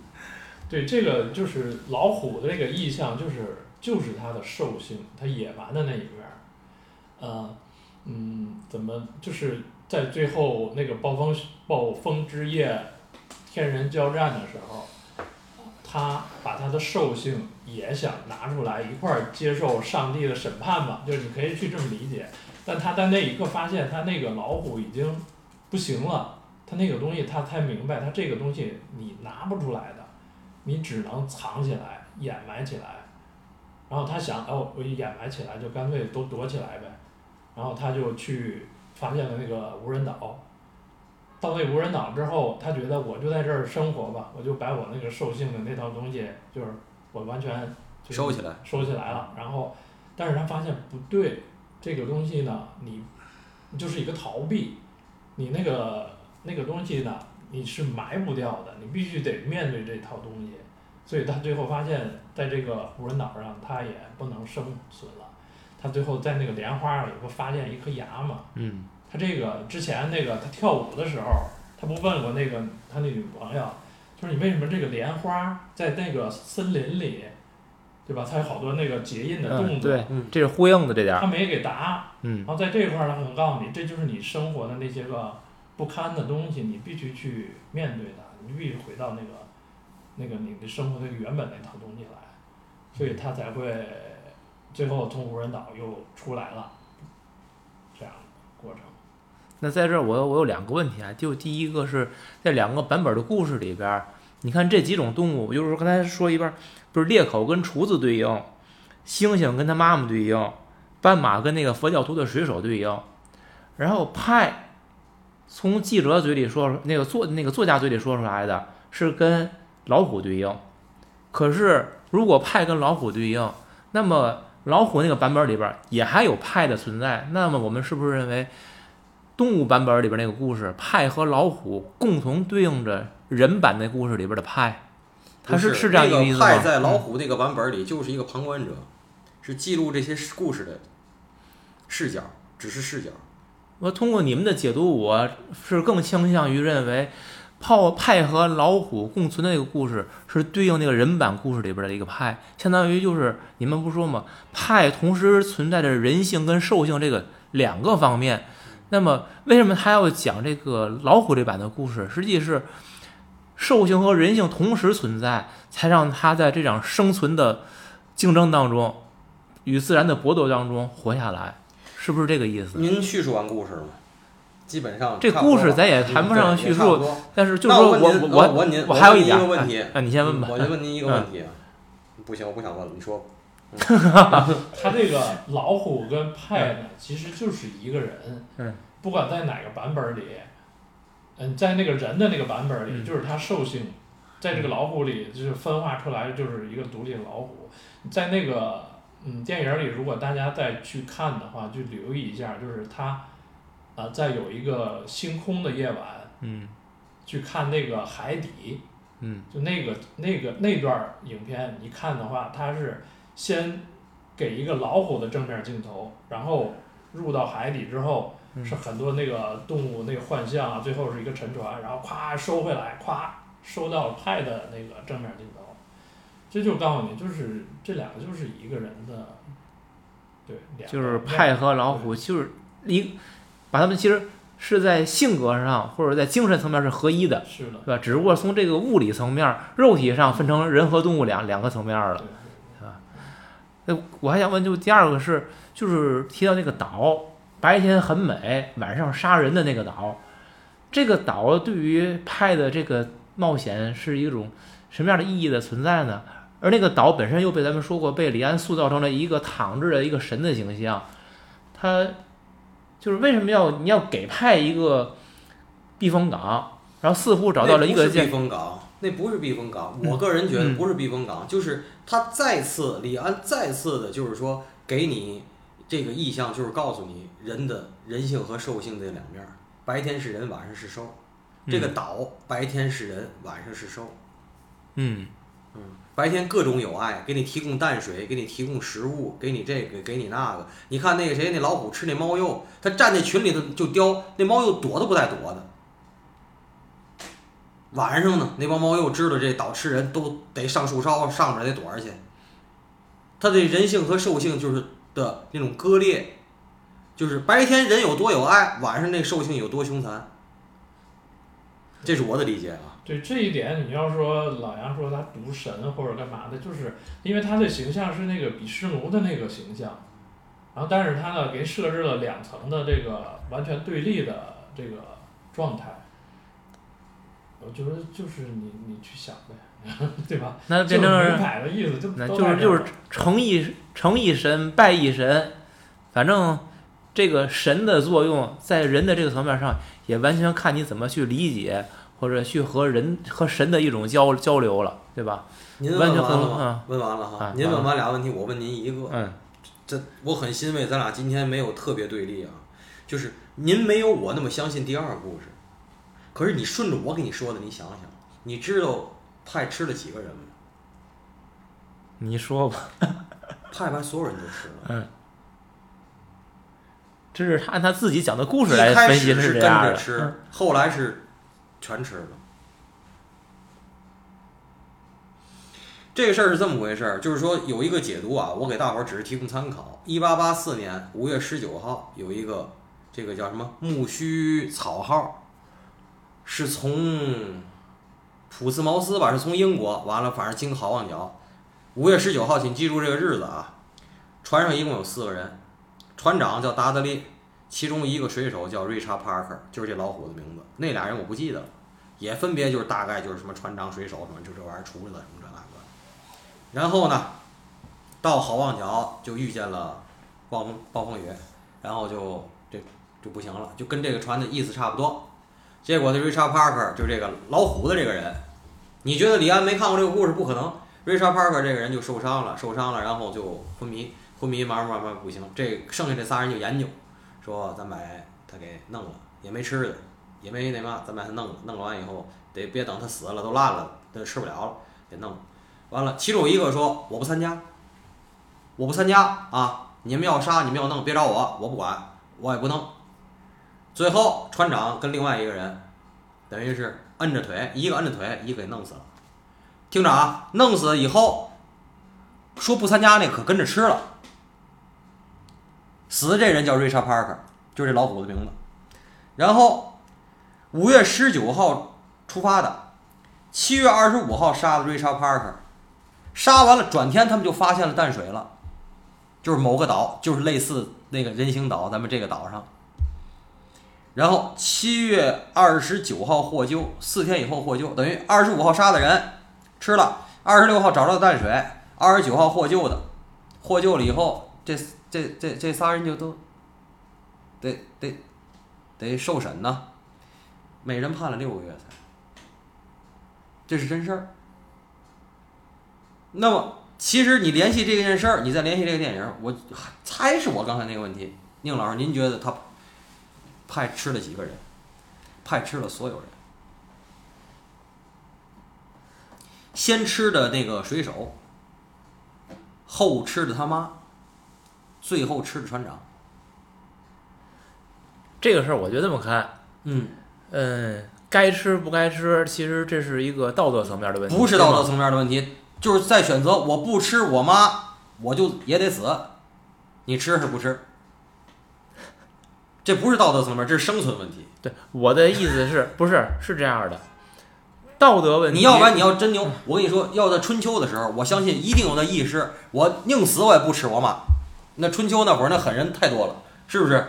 [SPEAKER 2] 对，这个就是老虎的这个意象，就是就是它的兽性，它野蛮的那一面儿。呃，嗯，怎么就是在最后那个暴风暴风之夜，天人交战的时候，他把他的兽性也想拿出来一块儿接受上帝的审判吧，就是你可以去这么理解。但他在那一刻发现，他那个老虎已经不行了，他那个东西他才明白，他这个东西你拿不出来的，你只能藏起来、掩埋起来。然后他想，哦，我一掩埋起来，就干脆都躲起来呗。然后他就去发现了那个无人岛。到那无人岛之后，他觉得我就在这儿生活吧，我就把我那个兽性的那套东西，就是我完全
[SPEAKER 3] 收起来。
[SPEAKER 2] 收起来了。然后，但是他发现不对，这个东西呢，你你就是一个逃避，你那个那个东西呢，你是埋不掉的，你必须得面对这套东西。所以他最后发现，在这个无人岛上，他也不能生存了。他最后在那个莲花里不发现一颗牙嘛？
[SPEAKER 1] 嗯，
[SPEAKER 2] 他这个之前那个他跳舞的时候，他不问过那个他那女朋友，就是你为什么这个莲花在那个森林里，对吧？它有好多那个结印的动
[SPEAKER 1] 嗯，
[SPEAKER 2] 作，
[SPEAKER 1] 对
[SPEAKER 3] 嗯，
[SPEAKER 1] 这是呼应的这点儿，
[SPEAKER 2] 他没给答。
[SPEAKER 1] 嗯
[SPEAKER 2] 然后在这块儿，他很告诉你，这就是你生活的那些个不堪的东西，你必须去面对它，你必须回到那个那个你的生活的原本那套东西来，所以他才会最后从无人岛又出来了，这样过程。
[SPEAKER 1] 那在这儿我我有两个问题啊，就第一个是在两个版本的故事里边，你看这几种动物，就是刚才说一半儿，不是猎口跟厨子对应，猩猩跟他妈妈对应，斑马跟那个佛教徒的水手对应，然后派从记者嘴里说那个作那个作家嘴里说出来的是跟老虎对应，可是如果派跟老虎对应，那么老虎那个版本里边也还有派的存在，那么我们是不是认为动物版本里边那个故事派和老虎共同对应着人版那故事里边的派？它
[SPEAKER 3] 是
[SPEAKER 1] 是这样一
[SPEAKER 3] 个
[SPEAKER 1] 意思吗？
[SPEAKER 3] 派在老
[SPEAKER 1] 嗯
[SPEAKER 3] 虎那个版本里就是一个旁观者，是记录这些故事的视角，只是视角。
[SPEAKER 1] 我通过你们的解读，我是更倾向于认为，炮派和老虎共存的那个故事是对应那个人版故事里边的一个派，相当于就是你们不说吗？派同时存在着人性跟兽性这个两个方面。那么为什么他要讲这个老虎这版的故事？实际是兽性和人性同时存在，才让他在这场生存的竞争当中，与自然的搏斗当中活下来，是不是这个意思？
[SPEAKER 3] 您叙述完故事了吗？基本上
[SPEAKER 1] 这故事咱也谈不上叙述但是就是说我
[SPEAKER 3] 我
[SPEAKER 1] 我
[SPEAKER 3] 您
[SPEAKER 1] 我还有
[SPEAKER 3] 一个问题
[SPEAKER 1] 啊，啊你先问吧
[SPEAKER 3] 嗯。我就问您一个问题啊，不行，我不想问了，你说。
[SPEAKER 2] 他这个老虎跟派呢，其实就是一个人。
[SPEAKER 1] 嗯。
[SPEAKER 2] 不管在哪个版本里，嗯，在那个人的那个版本里，
[SPEAKER 1] 嗯
[SPEAKER 2] 就是他兽性，在这个老虎里就是分化出来就是一个独立的老虎。在那个嗯电影里，如果大家再去看的话，就留意一下，就是他啊，在有一个星空的夜晚
[SPEAKER 1] 嗯。
[SPEAKER 2] 去看那个海底，
[SPEAKER 1] 嗯。
[SPEAKER 2] 就那个那个那段影片，你看的话，它是先给一个老虎的正面镜头，然后入到海底之后，
[SPEAKER 1] 嗯
[SPEAKER 2] 是很多那个动物那个幻象啊，最后是一个沉船，然后咵收回来，咵收到了派的那个正面镜头，这就告诉你，就是这两个就是一个人的，对，
[SPEAKER 1] 就是派和老虎，就是一把他们其实是在性格上或者在精神层面是合一的，
[SPEAKER 2] 是的，
[SPEAKER 1] 对吧？只不过从这个物理层面、肉体上分成人和动物两两个层面了
[SPEAKER 2] 对。
[SPEAKER 1] 那我还想问，就第二个是，就是提到那个岛，白天很美，晚上杀人的那个岛，这个岛对于派的这个冒险是一种什么样的意义的存在呢？而那个岛本身又被咱们说过，被李安塑造成了一个躺着的一个神的形象，他就是为什么要你要给派一个避风港，然后似乎找到了一个
[SPEAKER 3] 避风港，那不是避风港。
[SPEAKER 1] 嗯
[SPEAKER 3] 我个人觉得
[SPEAKER 1] 嗯
[SPEAKER 3] 不是避风港，就是他再次李安再次的，就是说给你这个意象，就是告诉你人的人性和兽性这两面儿，白天是人，晚上是兽。这个岛白天是人，晚上是兽。
[SPEAKER 1] 嗯
[SPEAKER 3] 嗯，白天各种有爱，给你提供淡水，给你提供食物，给你这个，给你那个。你看那个谁，那老虎吃那猫肉，它站在群里头就叼，那猫肉躲都不带躲的。晚上呢，那帮猫肉知道这岛吃人都得上树梢，上面得躲着去。它的人性和兽性就是的那种割裂，就是白天人有多有爱，晚上那兽性有多凶残。这是我的理解啊。
[SPEAKER 2] 对这一点，你要说老杨说他毒神或者干嘛的，就是因为他的形象是那个比湿奴的那个形象，然后但是他呢给设置了两层的这个完全对立的这个状态，我觉得就是你你去想呗，对吧？
[SPEAKER 1] 那
[SPEAKER 2] 就
[SPEAKER 1] 变成了
[SPEAKER 2] 明摆的意思就
[SPEAKER 1] 那就是就是成一成一神败一神，反正这个神的作用在人的这个层面上，也完全看你怎么去理解，或者去和人和神的一种交交流了，对吧？
[SPEAKER 3] 您问完了吗？问完了哈
[SPEAKER 1] 啊。
[SPEAKER 3] 您问
[SPEAKER 1] 完
[SPEAKER 3] 俩问题，我问您一个。
[SPEAKER 1] 嗯
[SPEAKER 3] 这我很欣慰，咱俩今天没有特别对立啊，就是您没有我那么相信第二个故事，可是你顺着我给你说的，你想想，你知道派吃了几个人吗？
[SPEAKER 1] 你说吧，
[SPEAKER 3] 派把所有人都吃了。
[SPEAKER 1] 这是他按他自己讲的故事
[SPEAKER 3] 一
[SPEAKER 1] 来分析
[SPEAKER 3] 开始是
[SPEAKER 1] 这样的。
[SPEAKER 3] 跟着吃
[SPEAKER 1] 嗯，
[SPEAKER 3] 后来是全吃了。这个事儿是这么回事儿，就是说有一个解读啊，我给大伙儿只是提供参考。一八八四年五月十九号有一个这个叫什么木须草号，是从普斯茅斯吧，是从英国完了，反正经好望角。五月十九号，请记住这个日子啊。船上一共有四个人，船长叫达德利，其中一个水手叫瑞查·帕克，就是这老虎的名字。那俩人我不记得了，也分别就是大概就是什么船长、水手什么，就这玩意儿厨子什么这那个。然后呢，到好望角就遇见了暴风暴风雨，然后就这就不行了，就跟这个船的意思差不多。结果这 Richard Parker 就这个老虎的这个人，你觉得李安没看过这个故事不可能？Richard Parker 这个人就受伤了，受伤了，然后就昏迷，昏迷慢慢慢慢不行。这剩下这仨人就研究，说咱把他给弄了，也没吃的，也没那嘛，咱把他弄了，弄完以后得别等他死了都烂了，都吃不了了，给弄。完了，其中一个说我不参加，我不参加啊！你们要杀，你们要弄，别找我，我不管，我也不弄。最后，船长跟另外一个人，等于是摁着腿，一个摁着腿，一个给弄死了。听着啊，弄死以后，说不参加那可跟着吃了。死的这人叫 Richard Parker，就是这老虎的名字。然后五月十九号出发的，七月二十五号杀的 Richard Parker，杀完了，转天他们就发现了淡水了，就是某个岛，就是类似那个人形岛，咱们这个岛上。然后七月二十九号获救，四天以后获救，等于二十五号杀的人吃了，二十六号找到淡水，二十九号获救的，获救了以后，这这这这仨人就都得得得受审呐，每人判了六个月才，这是真事儿。那么其实你联系这件事儿，你再联系这个电影，我还是我刚才那个问题，宁老师，您觉得他？派吃了几个人？派吃了所有人。先吃的那个水手，后吃的他妈，最后吃的船长。
[SPEAKER 1] 这个事儿我就这么看，
[SPEAKER 3] 嗯
[SPEAKER 1] 嗯，该吃不该吃，其实这是一个道德层面的问题，
[SPEAKER 3] 不是道德层面的问题，就是在选择我不吃我妈，我就也得死。你吃是不吃？这不是道德层面，这是生存问题。
[SPEAKER 1] 对，我的意思是 不是是这样的？道德问题，
[SPEAKER 3] 你要不然你要真牛，我跟你说，要在春秋的时候，我相信一定有那意识，我宁死我也不吃我妈。那春秋那会儿那狠人太多了，是不是？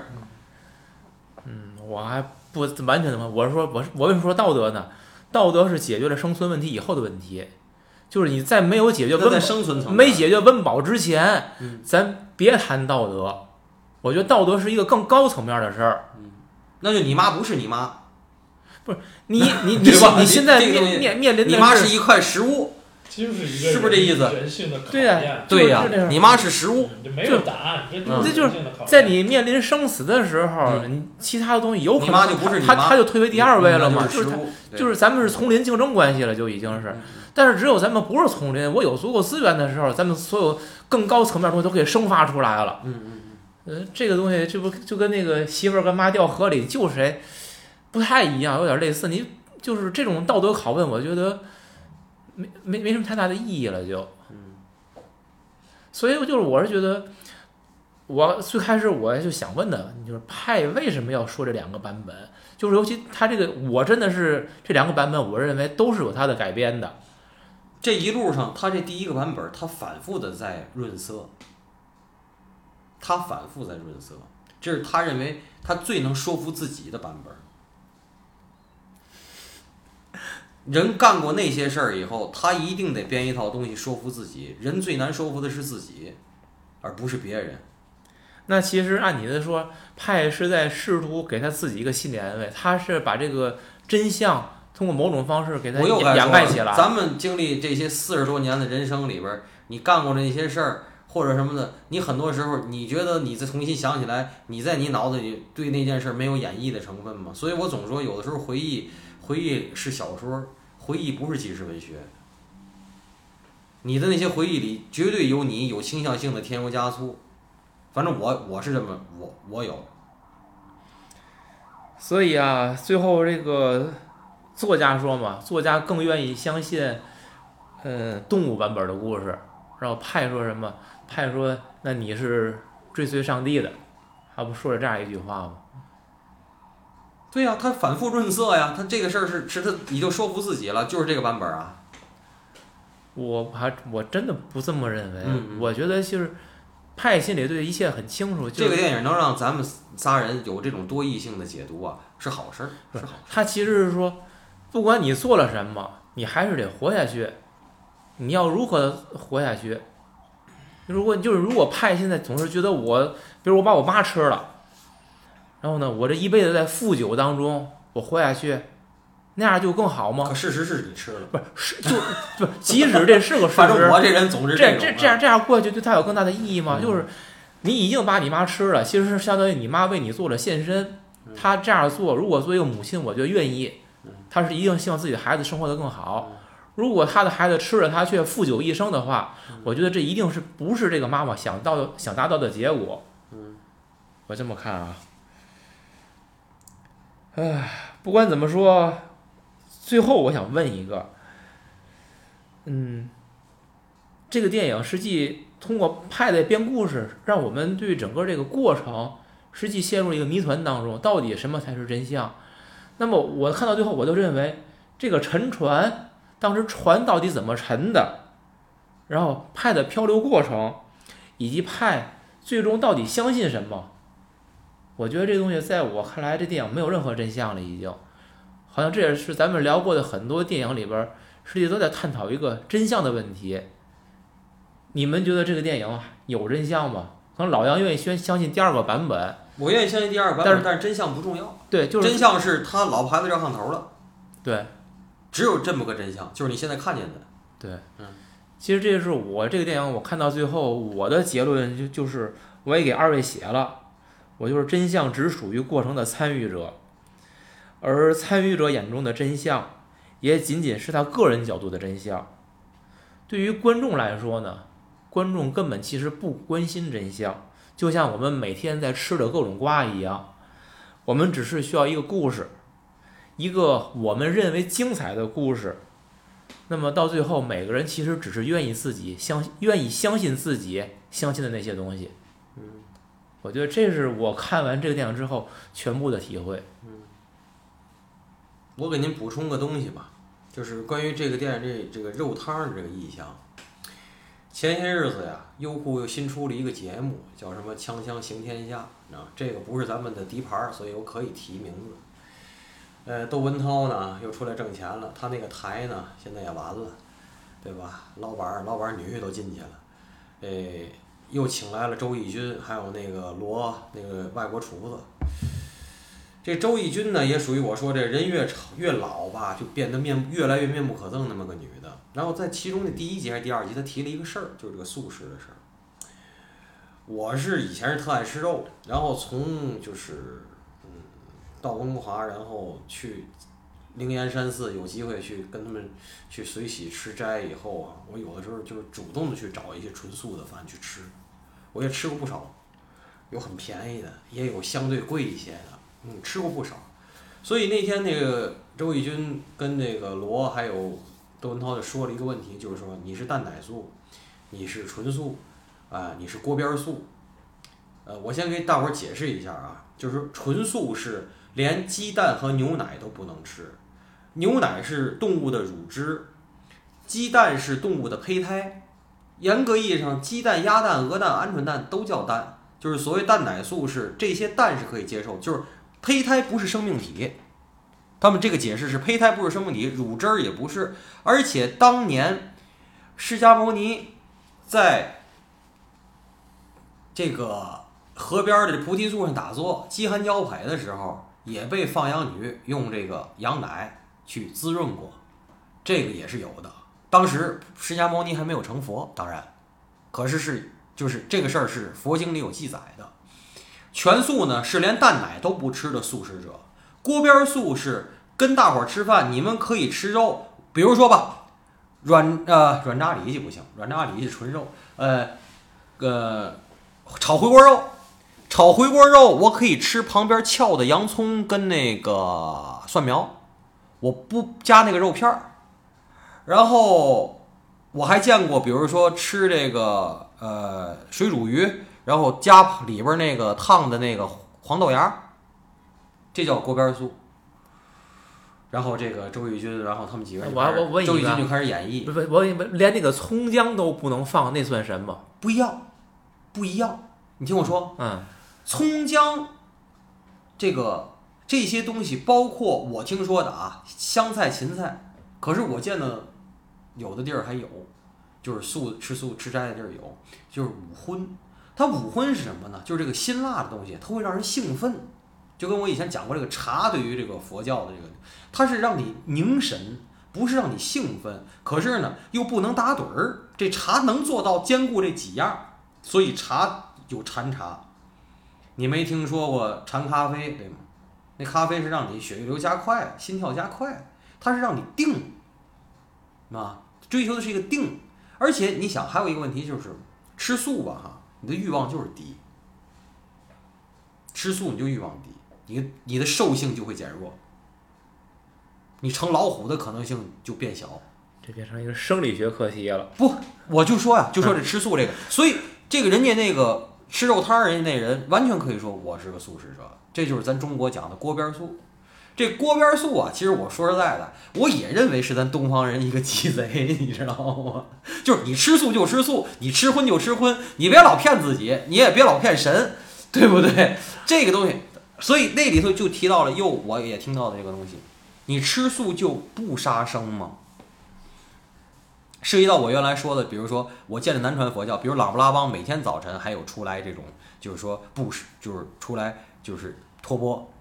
[SPEAKER 1] 嗯，我还不完全的嘛，我是说，我是我为什么说道德呢？道德是解决了生存问题以后的问题，就是你在没有解决温
[SPEAKER 3] 生存层
[SPEAKER 1] 没解决温饱之前，
[SPEAKER 3] 嗯
[SPEAKER 1] 咱别谈道德。我觉得道德是一个更高层面的事儿。
[SPEAKER 3] 那就你妈不是你妈，
[SPEAKER 1] 不是你
[SPEAKER 3] 你 你
[SPEAKER 1] 你现在面面面临的
[SPEAKER 3] 你妈是一块食物，
[SPEAKER 2] 就是一个
[SPEAKER 3] 是不是这意思
[SPEAKER 2] 人人性的考
[SPEAKER 1] 对呀
[SPEAKER 2] 验。
[SPEAKER 3] 对呀、你妈是食物，
[SPEAKER 2] 没有答案，这
[SPEAKER 1] 就是。在你面临生死的时候，其他的东西有可能
[SPEAKER 3] 你妈就不是你
[SPEAKER 1] 他
[SPEAKER 3] 妈
[SPEAKER 1] 他就退为第二位了嘛，就是就是咱们是丛林竞争关系了，就已经是。
[SPEAKER 3] 嗯
[SPEAKER 1] 但是只有咱们不是丛林，我有足够资源的时候，咱们所有更高层面的东西都可以生发出来了。
[SPEAKER 3] 嗯嗯
[SPEAKER 1] 呃，这个东西这不就跟那个媳妇儿跟妈掉河里救谁不太一样，有点类似。你就是这种道德拷问，我觉得没没没什么太大的意义了，就。
[SPEAKER 3] 嗯
[SPEAKER 1] 所以就是我是觉得，我最开始我就想问的，就是派为什么要说这两个版本？就是尤其他这个，我真的是这两个版本，我认为都是有它的改编的。
[SPEAKER 3] 这一路上，他这第一个版本，他反复的在润色，他反复在润色，这是他认为他最能说服自己的版本。人干过那些事儿以后，他一定得编一套东西说服自己。人最难说服的是自己，而不是别人。
[SPEAKER 1] 那其实按你的说，派是在试图给他自己一个心理安慰，他是把这个真相通过某种方式给他掩盖起来。
[SPEAKER 3] 咱们经历这些四十多年的人生里边儿，你干过的那些事儿或者什么的，你很多时候你觉得你再重新想起来，你在你脑子里对那件事儿没有演绎的成分吗？所以我总说，有的时候回忆，回忆是小说，回忆不是纪实文学。你的那些回忆里绝对有你有倾向性的添油加醋，反正我我是这么我我有，
[SPEAKER 1] 所以啊，最后这个作家说嘛，作家更愿意相信，呃，动物版本的故事。然后派说什么？派说：“那你是追随上帝的。”还不说了这样一句话吗？
[SPEAKER 3] 对呀、他反复润色呀，他这个事儿是是他你就说服自己了，就是这个版本啊。
[SPEAKER 1] 我还我真的不这么认为。
[SPEAKER 3] 嗯嗯
[SPEAKER 1] 我觉得就是派心里对一切很清楚。就是、
[SPEAKER 3] 这个电影能让咱们仨人有这种多义性的解读啊，是好事儿，是好事
[SPEAKER 1] 他其实是说，不管你做了什么，你还是得活下去。你要如何活下去？如果就是如果派现在总是觉得我，比如我把我妈吃了，然后呢，我这一辈子在富酒当中，我活下去，那样就更好吗
[SPEAKER 3] 可？事实是你吃了，
[SPEAKER 1] 不是，是就不，即使这是个事
[SPEAKER 3] 反正我
[SPEAKER 1] 实，
[SPEAKER 3] 这人总是
[SPEAKER 1] 这这这样这样过去对他有更大的意义吗？
[SPEAKER 3] 嗯
[SPEAKER 1] 就是你已经把你妈吃了，其实是相当于你妈为你做了献身。
[SPEAKER 3] 嗯
[SPEAKER 1] 她这样做，如果作为一个母亲，我觉得愿意
[SPEAKER 3] 嗯，
[SPEAKER 1] 她是一定希望自己的孩子生活得更好
[SPEAKER 3] 嗯。
[SPEAKER 1] 如果她的孩子吃了它却负酒一生的话，
[SPEAKER 3] 嗯
[SPEAKER 1] 我觉得这一定是不是这个妈妈想到的想达到的结果。
[SPEAKER 3] 嗯
[SPEAKER 1] 我这么看啊，唉，不管怎么说，最后我想问一个，嗯，这个电影实际通过派的编故事，让我们对整个这个过程实际陷入一个谜团当中，到底什么才是真相？那么我看到最后，我就认为这个沉船当时船到底怎么沉的，然后派的漂流过程，以及派最终到底相信什么？我觉得这东西在我看来，这电影没有任何真相了，已经，好像这也是咱们聊过的很多电影里边儿，实际都在探讨一个真相的问题。你们觉得这个电影有真相吗？可能老杨愿意先相信第二个版本，
[SPEAKER 3] 我愿意相信第二个版本
[SPEAKER 1] 但是，
[SPEAKER 3] 本但是真相不重要，
[SPEAKER 1] 对，就是
[SPEAKER 3] 真相是他老婆孩子热炕头了，
[SPEAKER 1] 对
[SPEAKER 3] 只有这么个真相，就是你现在看见的。
[SPEAKER 1] 对，
[SPEAKER 3] 嗯，
[SPEAKER 1] 其实这就是我这个电影，我看到最后，我的结论就就是，我也给二位写了，我就是真相只属于过程的参与者，而参与者眼中的真相，也仅仅是他个人角度的真相。对于观众来说呢，观众根本其实不关心真相，就像我们每天在吃的各种瓜一样，我们只是需要一个故事，一个我们认为精彩的故事。那么到最后，每个人其实只是愿意自己相愿意相信自己相信的那些东西。
[SPEAKER 3] 嗯，
[SPEAKER 1] 我觉得这是我看完这个电影之后全部的体会。
[SPEAKER 3] 嗯我给您补充个东西吧，就是关于这个电影这这个肉汤的这个意象。前些日子呀，优酷又新出了一个节目，叫什么《锵锵行天下》啊，这个不是咱们的底盘儿，所以我可以提名字。呃，窦文涛呢又出来挣钱了，他那个台呢现在也完了，对吧？老板儿老板儿女都进去了，呃，又请来了周轶君，还有那个罗那个外国厨子。这周轶君呢，也属于我说这人越长越老吧，就变得面越来越面目可憎那么个女的。然后在其中的第一集还是第二集，她提了一个事儿，就是这个素食的事儿。我是以前是特爱吃肉，然后从就是嗯到温哥华，然后去灵岩山寺有机会去跟他们去随喜吃斋以后啊，我有的时候就是主动的去找一些纯素的饭去吃，我也吃过不少，有很便宜的，也有相对贵一些的。嗯，吃过不少，所以那天那个周轶君跟那个罗还有窦文涛就说了一个问题，就是说你是蛋奶素，你是纯素，啊、你是锅边素，呃，我先给大伙儿解释一下啊，就是纯素是连鸡蛋和牛奶都不能吃，牛奶是动物的乳汁，鸡蛋是动物的胚胎，严格意义上，鸡蛋、鸭蛋、鹅蛋、鹌鹑蛋都叫蛋，就是所谓蛋奶素是这些蛋是可以接受，就是胚胎不是生命体。他们这个解释是胚胎不是生命体，乳汁儿也不是，而且当年释迦牟尼在这个河边儿的菩提树上打坐饥寒交迫的时候，也被放羊女用这个羊奶去滋润过，这个也是有的。当时释迦牟尼还没有成佛，当然，可是是就是这个事儿是佛经里有记载的。全素呢是连蛋奶都不吃的素食者，锅边素是跟大伙儿吃饭，你们可以吃肉，比如说吧，软呃软炸里脊不行，软炸里脊纯肉，呃呃炒回锅肉，炒回锅肉我可以吃旁边翘的洋葱跟那个蒜苗，我不加那个肉片儿，然后我还见过，比如说吃这个呃水煮鱼。然后加里边那个烫的那个黄豆芽，这叫锅边酥。然后这个周轶君，然后他们几个人就
[SPEAKER 1] 我，我问一个
[SPEAKER 3] 周轶君就开始演绎，
[SPEAKER 1] 不不，我连那个葱姜都不能放，那算什么？
[SPEAKER 3] 不一样，不一样。你听我说，
[SPEAKER 1] 嗯，
[SPEAKER 3] 葱姜这个这些东西，包括我听说的啊，香菜、芹菜，可是我见的有的地儿还有，就是素吃素吃斋的地儿有，就是五荤。它五荤是什么呢？就是这个辛辣的东西，它会让人兴奋。就跟我以前讲过这个茶对于这个佛教的这个，它是让你凝神，不是让你兴奋，可是呢又不能打盹儿。这茶能做到兼顾这几样，所以茶有禅茶。你没听说过禅咖啡对吗？那咖啡是让你血液流加快，心跳加快，它是让你定，啊，追求的是一个定。而且你想，还有一个问题就是吃素吧，哈，你的欲望就是低。吃素你就欲望低，你你的兽性就会减弱，你成老虎的可能性就变小。
[SPEAKER 1] 这变成一个生理学课题了。
[SPEAKER 3] 不，我就说呀，就说这吃素这个，所以这个人家那个吃肉摊儿人家那人完全可以说我是个素食者，这就是咱中国讲的锅边素。这锅边素啊，其实我说实在的，我也认为是咱东方人一个鸡贼，你知道吗？就是你吃素就吃素，你吃荤就吃荤，你别老骗自己，你也别老骗神，对不对？这个东西，所以那里头就提到了，又我也听到的这个东西，你吃素就不杀生吗？涉及到我原来说的，比如说我见的南传佛教，比如喇嘛拉邦，每天早晨还有出来这种，就是说布施，就是出来就是托钵，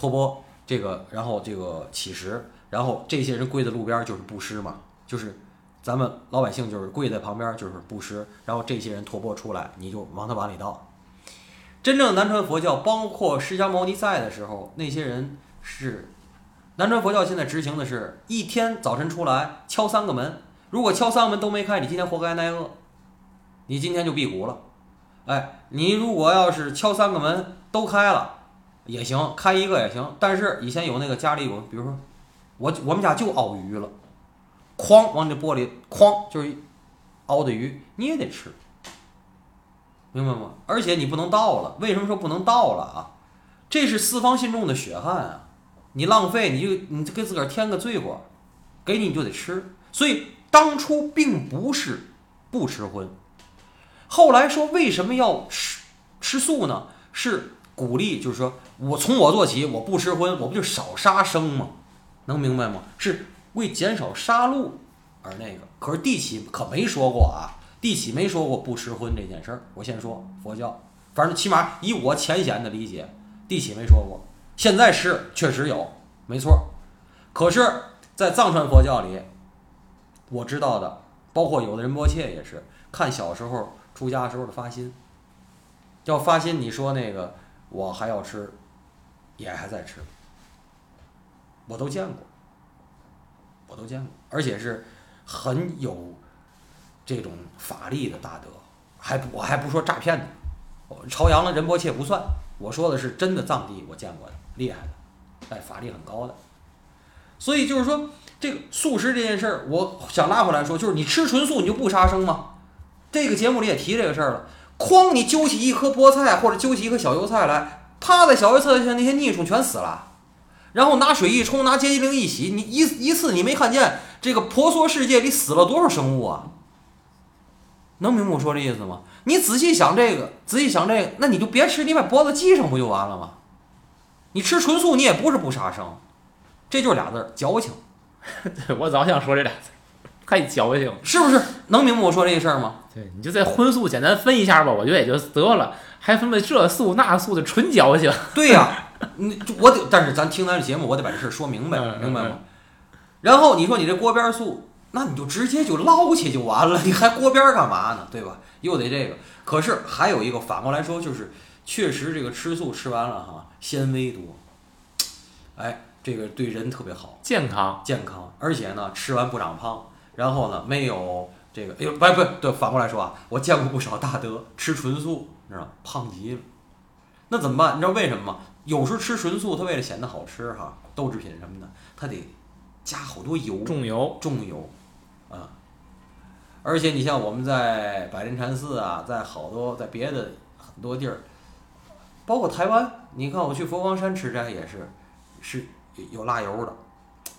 [SPEAKER 3] 托钵这个，然后这个乞食，然后这些人跪在路边就是布施嘛，就是咱们老百姓就是跪在旁边就是布施，然后这些人托钵出来，你就往他碗里倒。真正南传佛教，包括释迦牟尼在的时候，那些人是。南传佛教现在执行的是一天早晨出来敲三个门，如果敲三个门都没开，你今天活该挨饿，你今天就辟谷了。哎，你如果要是敲三个门都开了也行，开一个也行。但是以前有那个家里有，比如说我我们家就熬鱼了，哐往这玻璃哐就是熬的鱼，你也得吃，明白吗？而且你不能倒了，为什么说不能倒了啊？这是四方信众的血汗啊！你浪费，你就你给自个儿添个罪过，给你你就得吃。所以当初并不是不吃荤，后来说为什么要吃吃素呢？是鼓励，就是说我从我做起，我不吃荤，我不就少杀生吗？能明白吗？是为减少杀戮而那个。可是地起可没说过啊，地起没说过不吃荤这件事儿。我先说佛教，反正起码以我浅显的理解，地起没说过。现在是确实有，没错。可是，在藏传佛教里，我知道的，包括有的仁波切也是看小时候出家时候的发心，要发心，你说那个我还要吃，也还在吃，我都见过，我都见过，而且是很有这种法力的大德，还不我还不说诈骗的，朝阳的仁波切不算，我说的是真的藏地我见过的。厉害的，哎，法力很高的，所以就是说，这个素食这件事儿，我想拉回来说，就是你吃纯素，你就不杀生吗？这个节目里也提这个事儿了。哐，你揪起一颗菠菜或者揪起一颗小油菜来，趴在小油菜上，那些孽虫全死了。然后拿水一冲，拿洁净灵一洗，你一一次你没看见这个婆娑世界里死了多少生物啊？能明白我说这意思吗？你仔细想这个，仔细想这个，那你就别吃，你把脖子系上不就完了吗？你吃纯素，你也不是不杀生，这就是俩字儿矫情。
[SPEAKER 1] 我早想说这俩字，太矫情，
[SPEAKER 3] 是不是？能明白我说这事儿吗？
[SPEAKER 1] 对，你就在荤素简单分一下吧，我觉得也就得了，还分为这素那素的，纯矫情。
[SPEAKER 3] 对呀，你我得，但是咱听咱这节目，我得把这事儿说明白，明白吗？然后你说你这锅边素，那你就直接就捞去就完了，你还锅边干嘛呢？对吧？又得这个。可是还有一个反过来说，就是确实这个吃素吃完了哈。纤维多，哎，这个对人特别好，
[SPEAKER 1] 健康
[SPEAKER 3] 健康，而且呢，吃完不长胖，然后呢，没有这个，哎呦，不不对，反过来说啊，我见过不少大德吃纯素，你知道胖极了，那怎么办？你知道为什么吗？有时候吃纯素，他为了显得好吃哈，豆制品什么的，他得加好多油，
[SPEAKER 1] 重油，
[SPEAKER 3] 重油，啊，而且你像我们在百灵禅寺啊，在好多在别的很多地儿。包括台湾，你看我去佛光山吃斋也是，是有辣油的，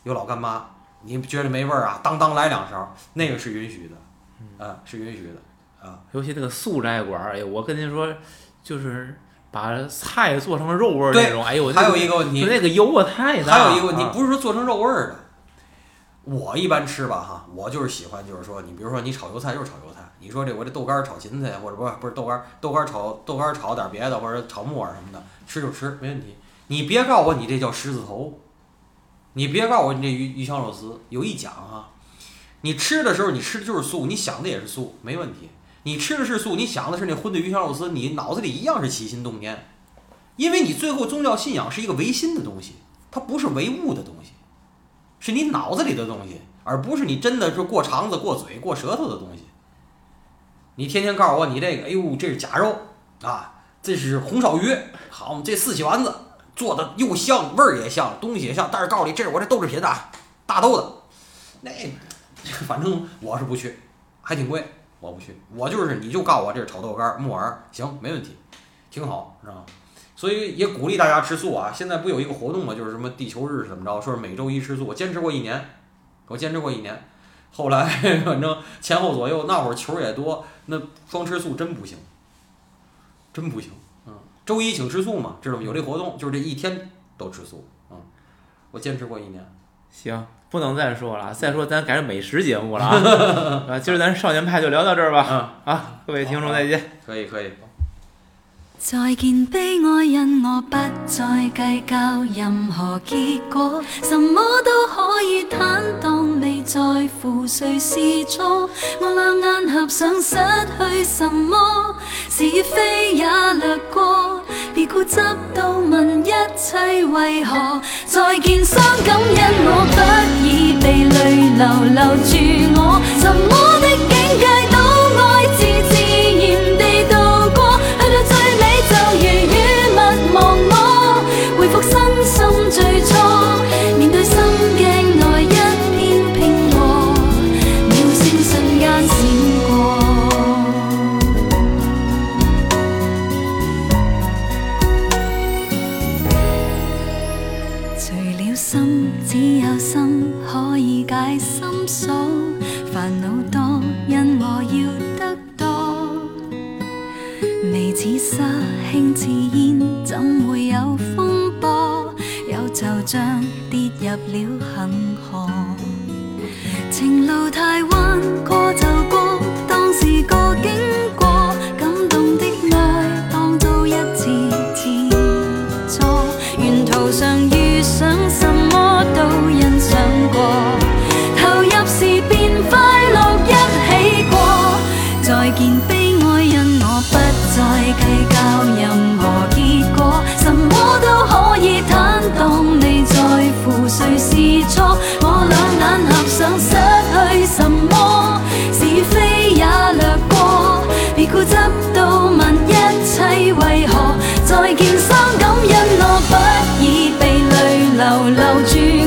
[SPEAKER 3] 有老干妈，你觉得没味儿啊？当当来两勺，那个是允许的，啊，是允许的，啊。
[SPEAKER 1] 尤其那个素斋馆儿，哎，我跟您说，就是把菜做成肉味儿那种，哎呦，
[SPEAKER 3] 还有一个问题，
[SPEAKER 1] 那个油啊太大。
[SPEAKER 3] 还有一个问题，不是说做成肉味儿的，我一般吃吧哈，我就是喜欢，就是说，你比如说你炒油菜就是炒油菜，你说这我这豆干儿炒芹菜，或者不是不是豆干儿豆干儿炒豆干儿炒点别的，或者炒木耳什么的，吃就吃没问题。你别告诉我你这叫狮子头，你别告诉我你这鱼鱼香肉丝。有一讲啊，你吃的时候你吃的就是素，你想的也是素，没问题。你吃的是素，你想的是那荤的鱼香肉丝，你脑子里一样是起心动念，因为你最后宗教信仰是一个唯心的东西，它不是唯物的东西，是你脑子里的东西，而不是你真的是过肠子、过嘴、过舌头的东西。你天天告诉我你这个，哎呦，这是假肉啊，这是红烧鱼，好，这四喜丸子做的又香，味儿也像，东西也像，但是告诉你，这是我这豆制品啊，大豆的，那 反正我是不去，还挺贵。我不去，我就是你就告我这是炒豆干木耳，行，没问题，挺好，知道吗？所以也鼓励大家吃素啊。现在不有一个活动吗？就是什么地球日怎么着？说是每周一吃素，我坚持过一年，我坚持过一年。后来 反正前后左右那会儿球也多，那光吃素真不行，真不行。嗯，周一请吃素嘛，知道吗？有这活动，就是这一天都吃素。嗯，我坚持过一年。
[SPEAKER 1] 行。不能再说了，再说咱改成美食节目了 啊！今儿咱少年派就聊到这儿吧。
[SPEAKER 3] 嗯，
[SPEAKER 1] 啊，各位听众再见。
[SPEAKER 3] 可以可以。
[SPEAKER 4] 再见悲哀，因我不再计较任何结果，什么都可以坦荡，未在乎谁是错。我两眼合上，失去什么？是与非也掠过，别固执到问一切为何。再见伤感，因我不已被泪流留住我，什么的境界都爱自入了泪流留